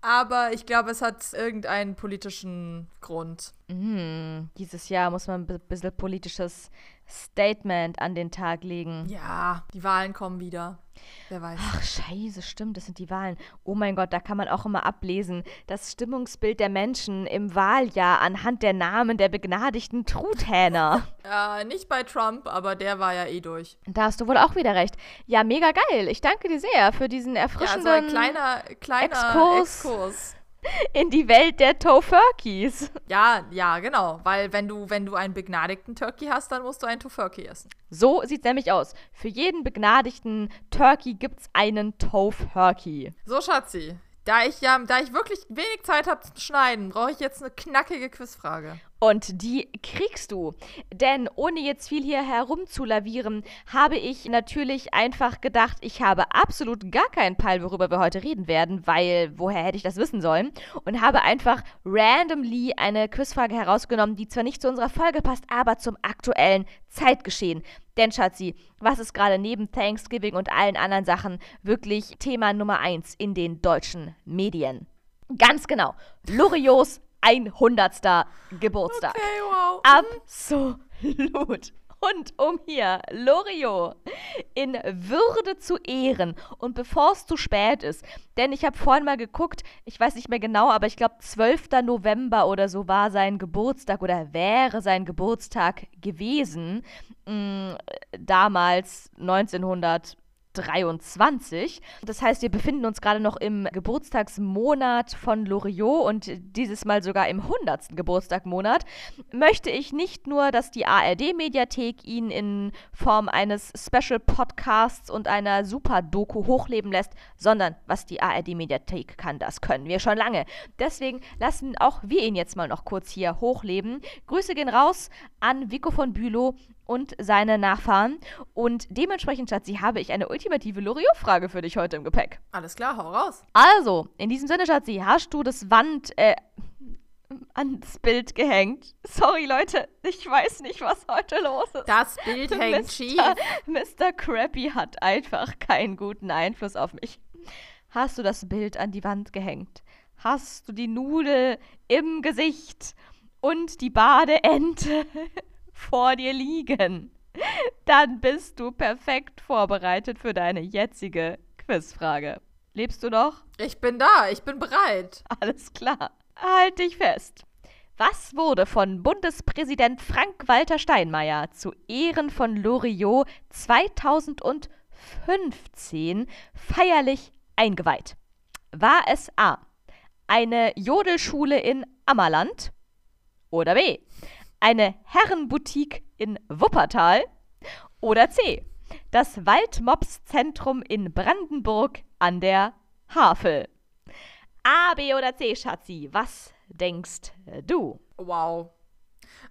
Aber ich glaube, es hat irgendeinen politischen Grund. Mm, dieses Jahr muss man ein bisschen politisches Statement an den Tag legen. Ja, die Wahlen kommen wieder. Wer weiß. Ach, scheiße, stimmt, das sind die Wahlen. Oh mein Gott, da kann man auch immer ablesen. Das Stimmungsbild der Menschen im Wahljahr anhand der Namen der begnadigten Truthähner. *laughs* Äh, nicht bei Trump, aber der war ja eh durch. da hast du wohl auch wieder recht. Ja, mega geil. Ich danke dir sehr für diesen Ja, so erfrischenden ein kleiner, kleiner Exkurs. Exkurs. *laughs* in die Welt der Tofurkeys. Ja, ja, genau. Weil wenn du, wenn du einen begnadigten Turkey hast, dann musst du einen Tofurkey essen. So sieht's nämlich aus. Für jeden begnadigten Turkey gibt's einen Tofurkey. So, Schatzi. Da ich ja, da ich wirklich wenig Zeit habe zu schneiden, brauche ich jetzt eine knackige Quizfrage. Und die kriegst du. Denn ohne jetzt viel hier herumzulavieren, habe ich natürlich einfach gedacht, ich habe absolut gar keinen Peil, worüber wir heute reden werden, weil woher hätte ich das wissen sollen? Und habe einfach randomly eine Quizfrage herausgenommen, die zwar nicht zu unserer Folge passt, aber zum aktuellen Zeitgeschehen. Denn Schatzi, was ist gerade neben Thanksgiving und allen anderen Sachen wirklich Thema Nummer eins in den deutschen Medien? Ganz genau. Loriots 100. Geburtstag. Okay, wow. Absolut. Und um hier Loriot in Würde zu ehren und bevor es zu spät ist, denn ich habe vorhin mal geguckt, ich weiß nicht mehr genau, aber ich glaube 12. November oder so war sein Geburtstag oder wäre sein Geburtstag gewesen, mh, damals 1900. 23. Das heißt, wir befinden uns gerade noch im Geburtstagsmonat von Loriot und dieses Mal sogar im 100. Geburtstagmonat. Möchte ich nicht nur, dass die ARD-Mediathek ihn in Form eines Special-Podcasts und einer Super-Doku hochleben lässt, sondern was die ARD-Mediathek kann, das können wir schon lange. Deswegen lassen auch wir ihn jetzt mal noch kurz hier hochleben. Grüße gehen raus an Vico von Bülow und seine Nachfahren. Und dementsprechend, Schatzi, habe ich eine ultimative Loriot-Frage für dich heute im Gepäck. Alles klar, hau raus. Also, in diesem Sinne, Schatzi, hast du das Wand, äh, ans Bild gehängt? Sorry, Leute, ich weiß nicht, was heute los ist. Das Bild *laughs* hängt schief. Mr. Crappy hat einfach keinen guten Einfluss auf mich. Hast du das Bild an die Wand gehängt? Hast du die Nudel im Gesicht und die Badeente *laughs* vor dir liegen? Dann bist du perfekt vorbereitet für deine jetzige Quizfrage. Lebst du noch? Ich bin da, ich bin bereit. Alles klar. Halt dich fest. Was wurde von Bundespräsident Frank-Walter Steinmeier zu Ehren von Loriot 2015 feierlich eingeweiht? War es A. eine Jodelschule in Ammerland oder B. Eine Herrenboutique in Wuppertal. Oder C. Das Waldmobszentrum in Brandenburg an der Havel. A, B oder C, Schatzi, was denkst du? Wow.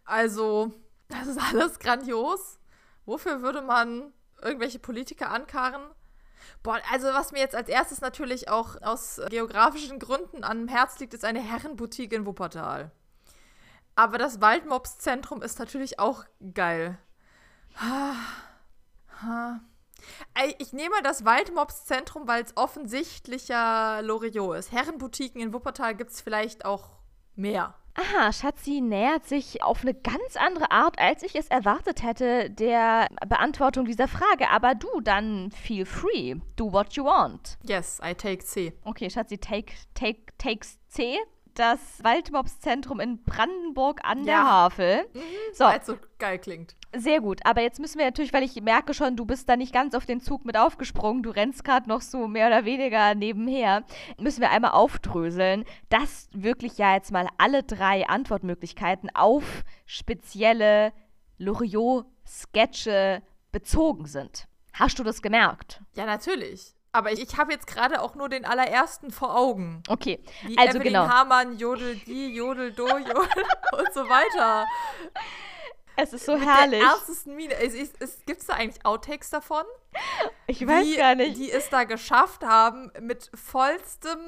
Also, das ist alles grandios. Wofür würde man irgendwelche Politiker ankarren? Boah, also was mir jetzt als erstes natürlich auch aus geografischen Gründen am Herz liegt, ist eine Herrenboutique in Wuppertal. Aber das Waldmobszentrum ist natürlich auch geil. Ich nehme das Waldmobszentrum, weil es offensichtlicher Loriot ist. Herrenboutiquen in Wuppertal gibt es vielleicht auch mehr. Aha, Schatzi nähert sich auf eine ganz andere Art, als ich es erwartet hätte, der Beantwortung dieser Frage. Aber du, dann feel free. Do what you want. Yes, I take C. Okay, Schatzi, take, take, takes C das Waldmobszentrum in Brandenburg an der Havel. Mhm, so. Weil es so geil klingt. Sehr gut, aber jetzt müssen wir natürlich, weil ich merke schon, du bist da nicht ganz auf den Zug mit aufgesprungen, du rennst gerade noch so mehr oder weniger nebenher, müssen wir einmal aufdröseln, dass wirklich ja jetzt mal alle drei Antwortmöglichkeiten auf spezielle Loriot-Sketche bezogen sind. Hast du das gemerkt? Ja, natürlich. Aber ich, ich habe jetzt gerade auch nur den allerersten vor Augen. Okay, Wie also Evelyn genau. Hamann, Jodel die, Jodel do, Jodel *laughs* und so weiter. Es ist so Mit herrlich. Der ernstesten Miene. Es, es, es, Gibt es da eigentlich Outtakes davon? Ich weiß wie, gar nicht. Die es da geschafft haben, mit vollstem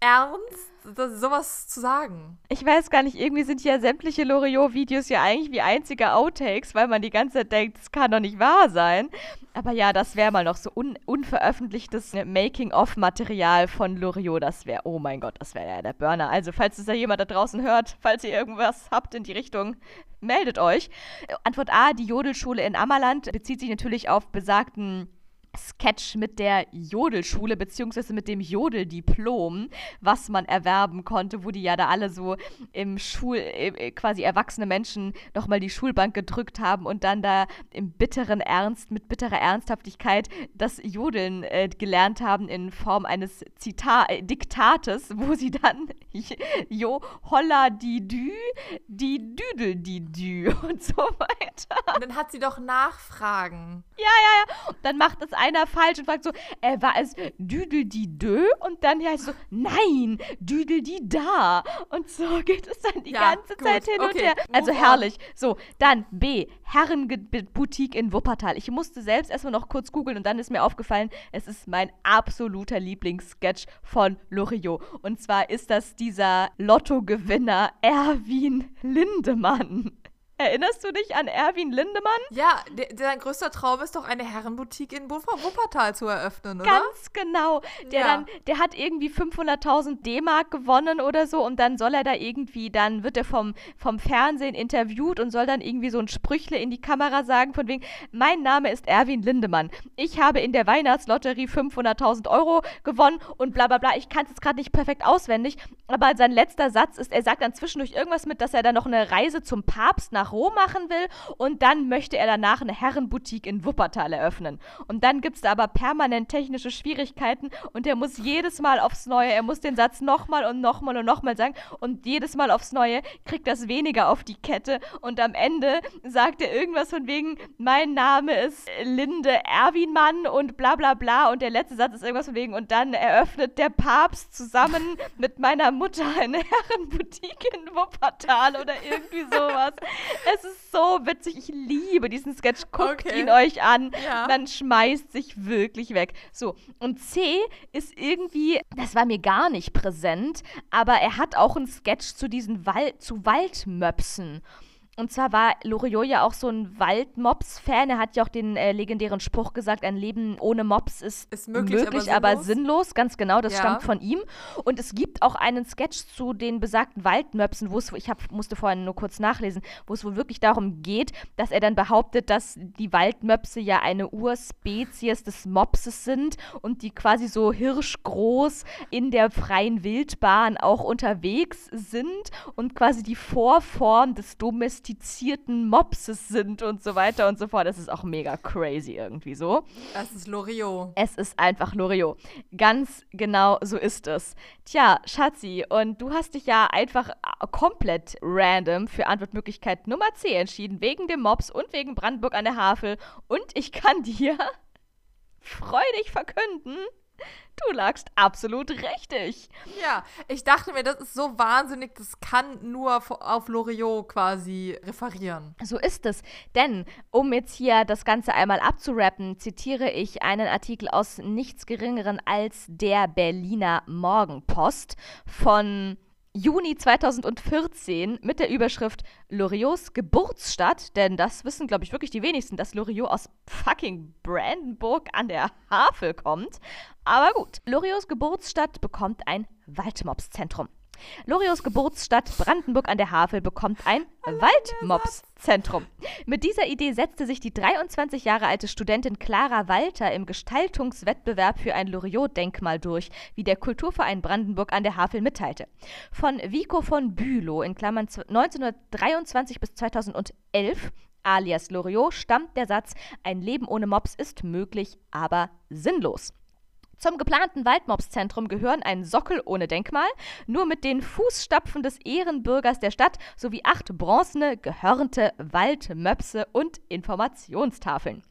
Ernst das, sowas zu sagen. Ich weiß gar nicht, irgendwie sind ja sämtliche Loriot-Videos ja eigentlich wie einzige Outtakes, weil man die ganze Zeit denkt, das kann doch nicht wahr sein. Aber ja, das wäre mal noch so un unveröffentlichtes Making-of-Material von Loriot. Das wäre, oh mein Gott, das wäre ja der Burner. Also, falls es da jemand da draußen hört, falls ihr irgendwas habt in die Richtung, meldet euch. Antwort A, die Jodelschule in Ammerland bezieht sich natürlich auf besagten Sketch mit der Jodelschule beziehungsweise mit dem Jodeldiplom, was man erwerben konnte, wo die ja da alle so im Schul, äh, quasi erwachsene Menschen nochmal die Schulbank gedrückt haben und dann da im bitteren Ernst, mit bitterer Ernsthaftigkeit das Jodeln äh, gelernt haben in Form eines Zita äh, Diktates, wo sie dann *laughs* Jo holla die Dü, die Düdel die Dü *laughs* und so weiter. Und dann hat sie doch Nachfragen. Ja, ja, ja. Dann macht es einer falsch und fragt so, äh, war es Düdel die Dö? Und dann heißt so, nein, Düdel die da. Und so *laughs* geht es dann die Ja, ganze gut. Zeit hin und Okay, her. Also herrlich. So, dann B, Herrenboutique in Wuppertal. Ich musste selbst erstmal noch kurz googeln und dann ist mir aufgefallen, es ist mein absoluter Lieblingssketch von Loriot. Und zwar ist das dieser Lottogewinner Erwin Lindemann. Erinnerst du dich an Erwin Lindemann? Ja, sein größter Traum ist doch, eine Herrenboutique in Wupper Wuppertal zu eröffnen, oder? Ganz genau. Der, Ja. dann, der hat irgendwie 500.000 D-Mark gewonnen oder so und dann soll er da irgendwie, dann wird er vom, vom Fernsehen interviewt und soll dann irgendwie so ein Sprüchle in die Kamera sagen von wegen, mein Name ist Erwin Lindemann. Ich habe in der Weihnachtslotterie 500.000 Euro gewonnen und bla bla bla. Ich kann es jetzt gerade nicht perfekt auswendig, aber sein letzter Satz ist, er sagt dann zwischendurch irgendwas mit, dass er dann noch eine Reise zum Papst nach Rom machen will. Und dann möchte er danach eine Herrenboutique in Wuppertal eröffnen. Und dann gibt es da aber permanent technische Schwierigkeiten. Und er muss jedes Mal aufs Neue, er muss den Satz nochmal und nochmal und nochmal sagen. Und jedes Mal aufs Neue kriegt das weniger auf die Kette. Und am Ende sagt er irgendwas von wegen, mein Name ist Linde Erwinmann und bla bla bla. Und der letzte Satz ist irgendwas von wegen und dann eröffnet der Papst zusammen mit meiner Mutter eine *laughs* Herrenboutique in Wuppertal oder irgendwie sowas. Es ist so witzig. Ich liebe diesen Sketch. Guckt Okay. ihn euch an. Ja. Man schmeißt sich wirklich weg. So, und C ist irgendwie, das war mir gar nicht präsent, aber er hat auch einen Sketch zu diesen Wal zu Waldmöpsen. Und zwar war Loriot ja auch so ein Waldmops-Fan. Er hat ja auch den äh, legendären Spruch gesagt, ein Leben ohne Mops ist, Ist möglich, aber aber sinnlos. sinnlos. Ganz genau, das Ja. stammt von ihm. Und es gibt auch einen Sketch zu den besagten Waldmöpsen, wo es, ich hab, musste vorhin nur kurz nachlesen, wo es wohl wirklich darum geht, dass er dann behauptet, dass die Waldmöpse ja eine Urspezies des Mopses sind und die quasi so hirschgroß in der freien Wildbahn auch unterwegs sind und quasi die Vorform des domestizierten domestizierten Mopses sind und so weiter und so fort. Das ist auch mega crazy irgendwie so. Das ist Loriot. Es ist einfach Loriot. Ganz genau so ist es. Tja, Schatzi, und du hast dich ja einfach äh, komplett random für Antwortmöglichkeit Nummer C entschieden, wegen dem Mops und wegen Brandenburg an der Havel. Und ich kann *laughs* dir freudig verkünden, Du lagst absolut richtig. Ja, ich dachte mir, das ist so wahnsinnig, das kann nur auf Loriot quasi referieren. So ist es. Denn, um jetzt hier das Ganze einmal abzurappen, zitiere ich einen Artikel aus nichts Geringeren als der Berliner Morgenpost von Juni 2014 mit der Überschrift Loriots Geburtsstadt, denn das wissen, glaube ich, wirklich die wenigsten, dass Loriot aus fucking Brandenburg an der Havel kommt. Aber gut, Loriots Geburtsstadt bekommt ein Waldmobszentrum. Loriots Geburtsstadt Brandenburg an der Havel bekommt ein Waldmobszentrum. Mit dieser Idee setzte sich die 23 Jahre alte Studentin Clara Walter im Gestaltungswettbewerb für ein Loriot-Denkmal durch, wie der Kulturverein Brandenburg an der Havel mitteilte. Von Vico von Bülow in Klammern 1923 bis 2011 alias Loriot stammt der Satz, ein Leben ohne Mops ist möglich, aber sinnlos. Zum geplanten Waldmobszentrum gehören ein Sockel ohne Denkmal, nur mit den Fußstapfen des Ehrenbürgers der Stadt sowie acht bronzene, gehörnte Waldmöpse und Informationstafeln.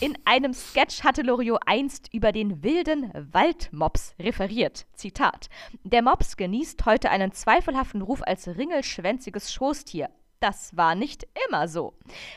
In einem Sketch hatte Loriot einst über den wilden Waldmops referiert. Zitat: Der Mops genießt heute einen zweifelhaften Ruf als ringelschwänziges Schoßtier. Das war nicht immer so.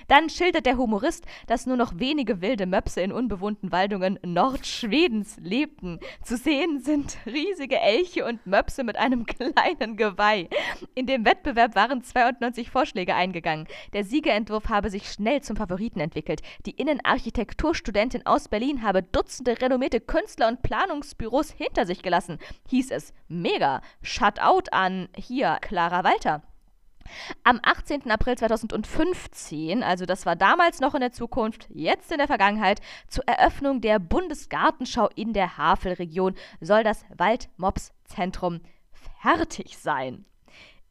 Dann schildert der Humorist, dass nur noch wenige wilde Möpse in unbewohnten Waldungen Nordschwedens lebten. Zu sehen sind riesige Elche und Möpse mit einem *laughs* kleinen Geweih. In dem Wettbewerb waren 92 Vorschläge eingegangen. Der Siegerentwurf habe sich schnell zum Favoriten entwickelt. Die Innenarchitekturstudentin aus Berlin habe Dutzende renommierte Künstler und Planungsbüros hinter sich gelassen. Hieß es mega. Shutout an hier Clara Walter. Am 18. April 2015, also das war damals noch in der Zukunft, jetzt in der Vergangenheit, zur Eröffnung der Bundesgartenschau in der Havelregion soll das Waldmobszentrum fertig sein.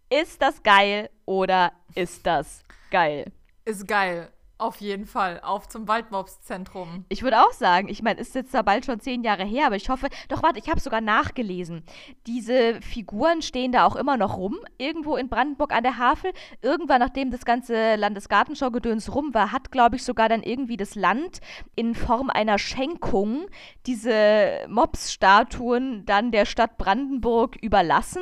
Ist das geil oder ist das geil? Ist geil. Auf jeden Fall. Auf zum Waldmobszentrum. Ich würde auch sagen, ich meine, ist jetzt da bald schon zehn Jahre her, aber ich hoffe, doch warte, ich habe sogar nachgelesen. Diese Figuren stehen da auch immer noch rum, irgendwo in Brandenburg an der Havel. Irgendwann, nachdem das ganze Landesgartenschau-Gedöns rum war, hat, glaube ich, sogar dann irgendwie das Land in Form einer Schenkung diese Mobs-Statuen dann der Stadt Brandenburg überlassen.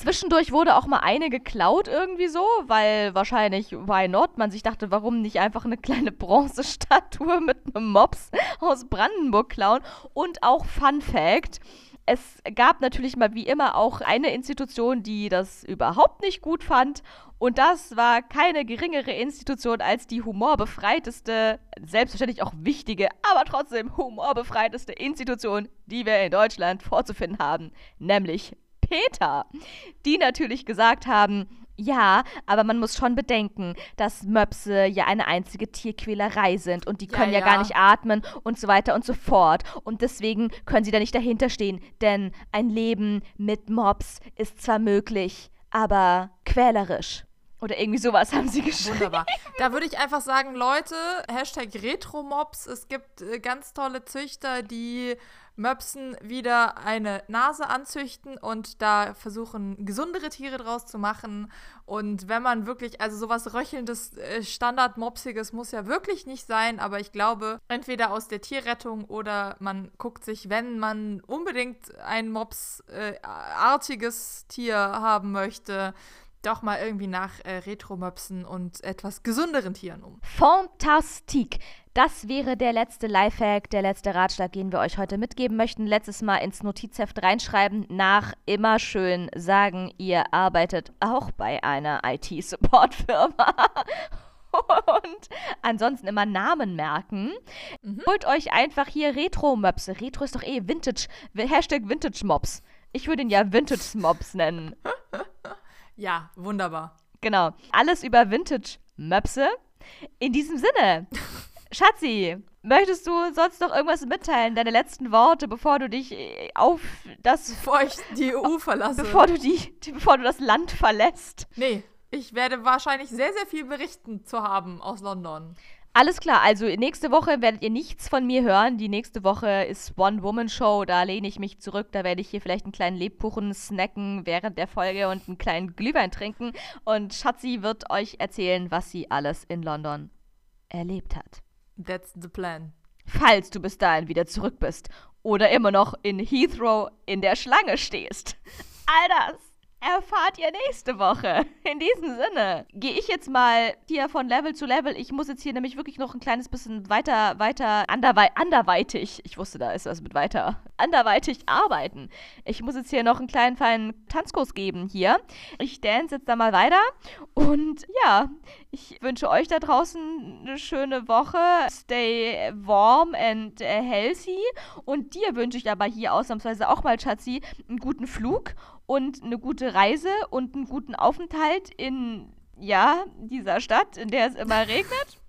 Zwischendurch wurde auch mal eine geklaut irgendwie so, weil wahrscheinlich why not? Man sich dachte, warum nicht einfach eine kleine Bronzestatue *laughs* mit einem Mops aus Brandenburg klauen? Und auch Fun Fact. Es gab natürlich mal wie immer auch eine Institution, die das überhaupt nicht gut fand. Und das war keine geringere Institution als die humorbefreiteste, selbstverständlich auch wichtige, aber trotzdem humorbefreiteste Institution, die wir in Deutschland vorzufinden haben, nämlich Peter, die natürlich gesagt haben, ja, aber man muss schon bedenken, dass Möpse ja eine einzige Tierquälerei sind und die können ja, ja, ja, gar nicht atmen und so weiter und so fort. Und deswegen können sie da nicht dahinter stehen, denn ein Leben mit Mops ist zwar möglich, aber quälerisch. Oder irgendwie sowas haben sie geschrieben. Wunderbar. Da *laughs* würde ich einfach sagen, Leute, Hashtag Retromobs. Es gibt äh, ganz tolle Züchter, die Möpsen wieder eine Nase anzüchten und da versuchen, gesundere Tiere draus zu machen. Und wenn man wirklich, also sowas Röchelndes, äh, Standard-Mopsiges muss ja wirklich nicht sein, aber ich glaube, entweder aus der Tierrettung oder man guckt sich, wenn man unbedingt ein Mops-artiges äh, Tier haben möchte, doch mal irgendwie nach äh, Retro-Möpsen und etwas gesünderen Tieren um. Fantastik! Das wäre der letzte Lifehack, der letzte Ratschlag, den wir euch heute mitgeben möchten. Letztes Mal ins Notizheft reinschreiben, nach immer schön sagen, ihr arbeitet auch bei einer IT-Support-Firma. *laughs* Und ansonsten immer Namen merken. Mhm. Holt euch einfach hier Retro-Möpse. Retro ist doch eh Vintage. Hashtag Vintage-Mobs. Ich würde ihn ja Vintage-Mobs nennen. *laughs* Ja, wunderbar. Genau. Alles über Vintage-Möpse. In diesem Sinne, *laughs* Schatzi, möchtest du sonst noch irgendwas mitteilen? Deine letzten Worte, bevor du dich äh, auf das. Bevor ich die *laughs* EU verlasse. Bevor du, die, bevor du das Land verlässt. Nee, Ich werde wahrscheinlich sehr, sehr viel berichten zu haben aus London. Alles klar, also nächste Woche werdet ihr nichts von mir hören. Die nächste Woche ist One-Woman-Show. Da lehne ich mich zurück. Da werde ich hier vielleicht einen kleinen Lebkuchen snacken während der Folge und einen kleinen Glühwein trinken. Und Schatzi wird euch erzählen, was sie alles in London erlebt hat. That's the plan. Falls du bis dahin wieder zurück bist oder immer noch in Heathrow in der Schlange stehst. All das erfahrt ihr nächste Woche. In diesem Sinne gehe ich jetzt mal hier von Level zu Level. Ich muss jetzt hier nämlich wirklich noch ein kleines bisschen weiter, weiter, anderwei anderweitig, ich wusste, da ist was mit weiter, anderweitig arbeiten. Ich muss jetzt hier noch einen kleinen, feinen Tanzkurs geben hier. Ich dance jetzt da mal weiter und ja, ich wünsche euch da draußen eine schöne Woche. Stay warm and healthy. Und dir wünsche ich aber hier ausnahmsweise auch mal, Schatzi, einen guten Flug und eine gute Reise und einen guten Aufenthalt in, ja, dieser Stadt, in der es immer *laughs* regnet.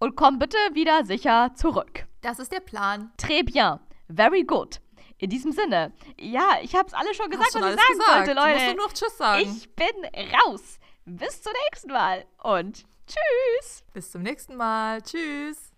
Und komm bitte wieder sicher zurück. Das ist der Plan. Très bien. Very good. In diesem Sinne, ja, ich habe es alle schon gesagt, schon was ich sagen gesagt. sollte, Leute. Du musst nur noch Tschüss sagen. Ich bin raus. Bis zum nächsten Mal und tschüss. Bis zum nächsten Mal. Tschüss.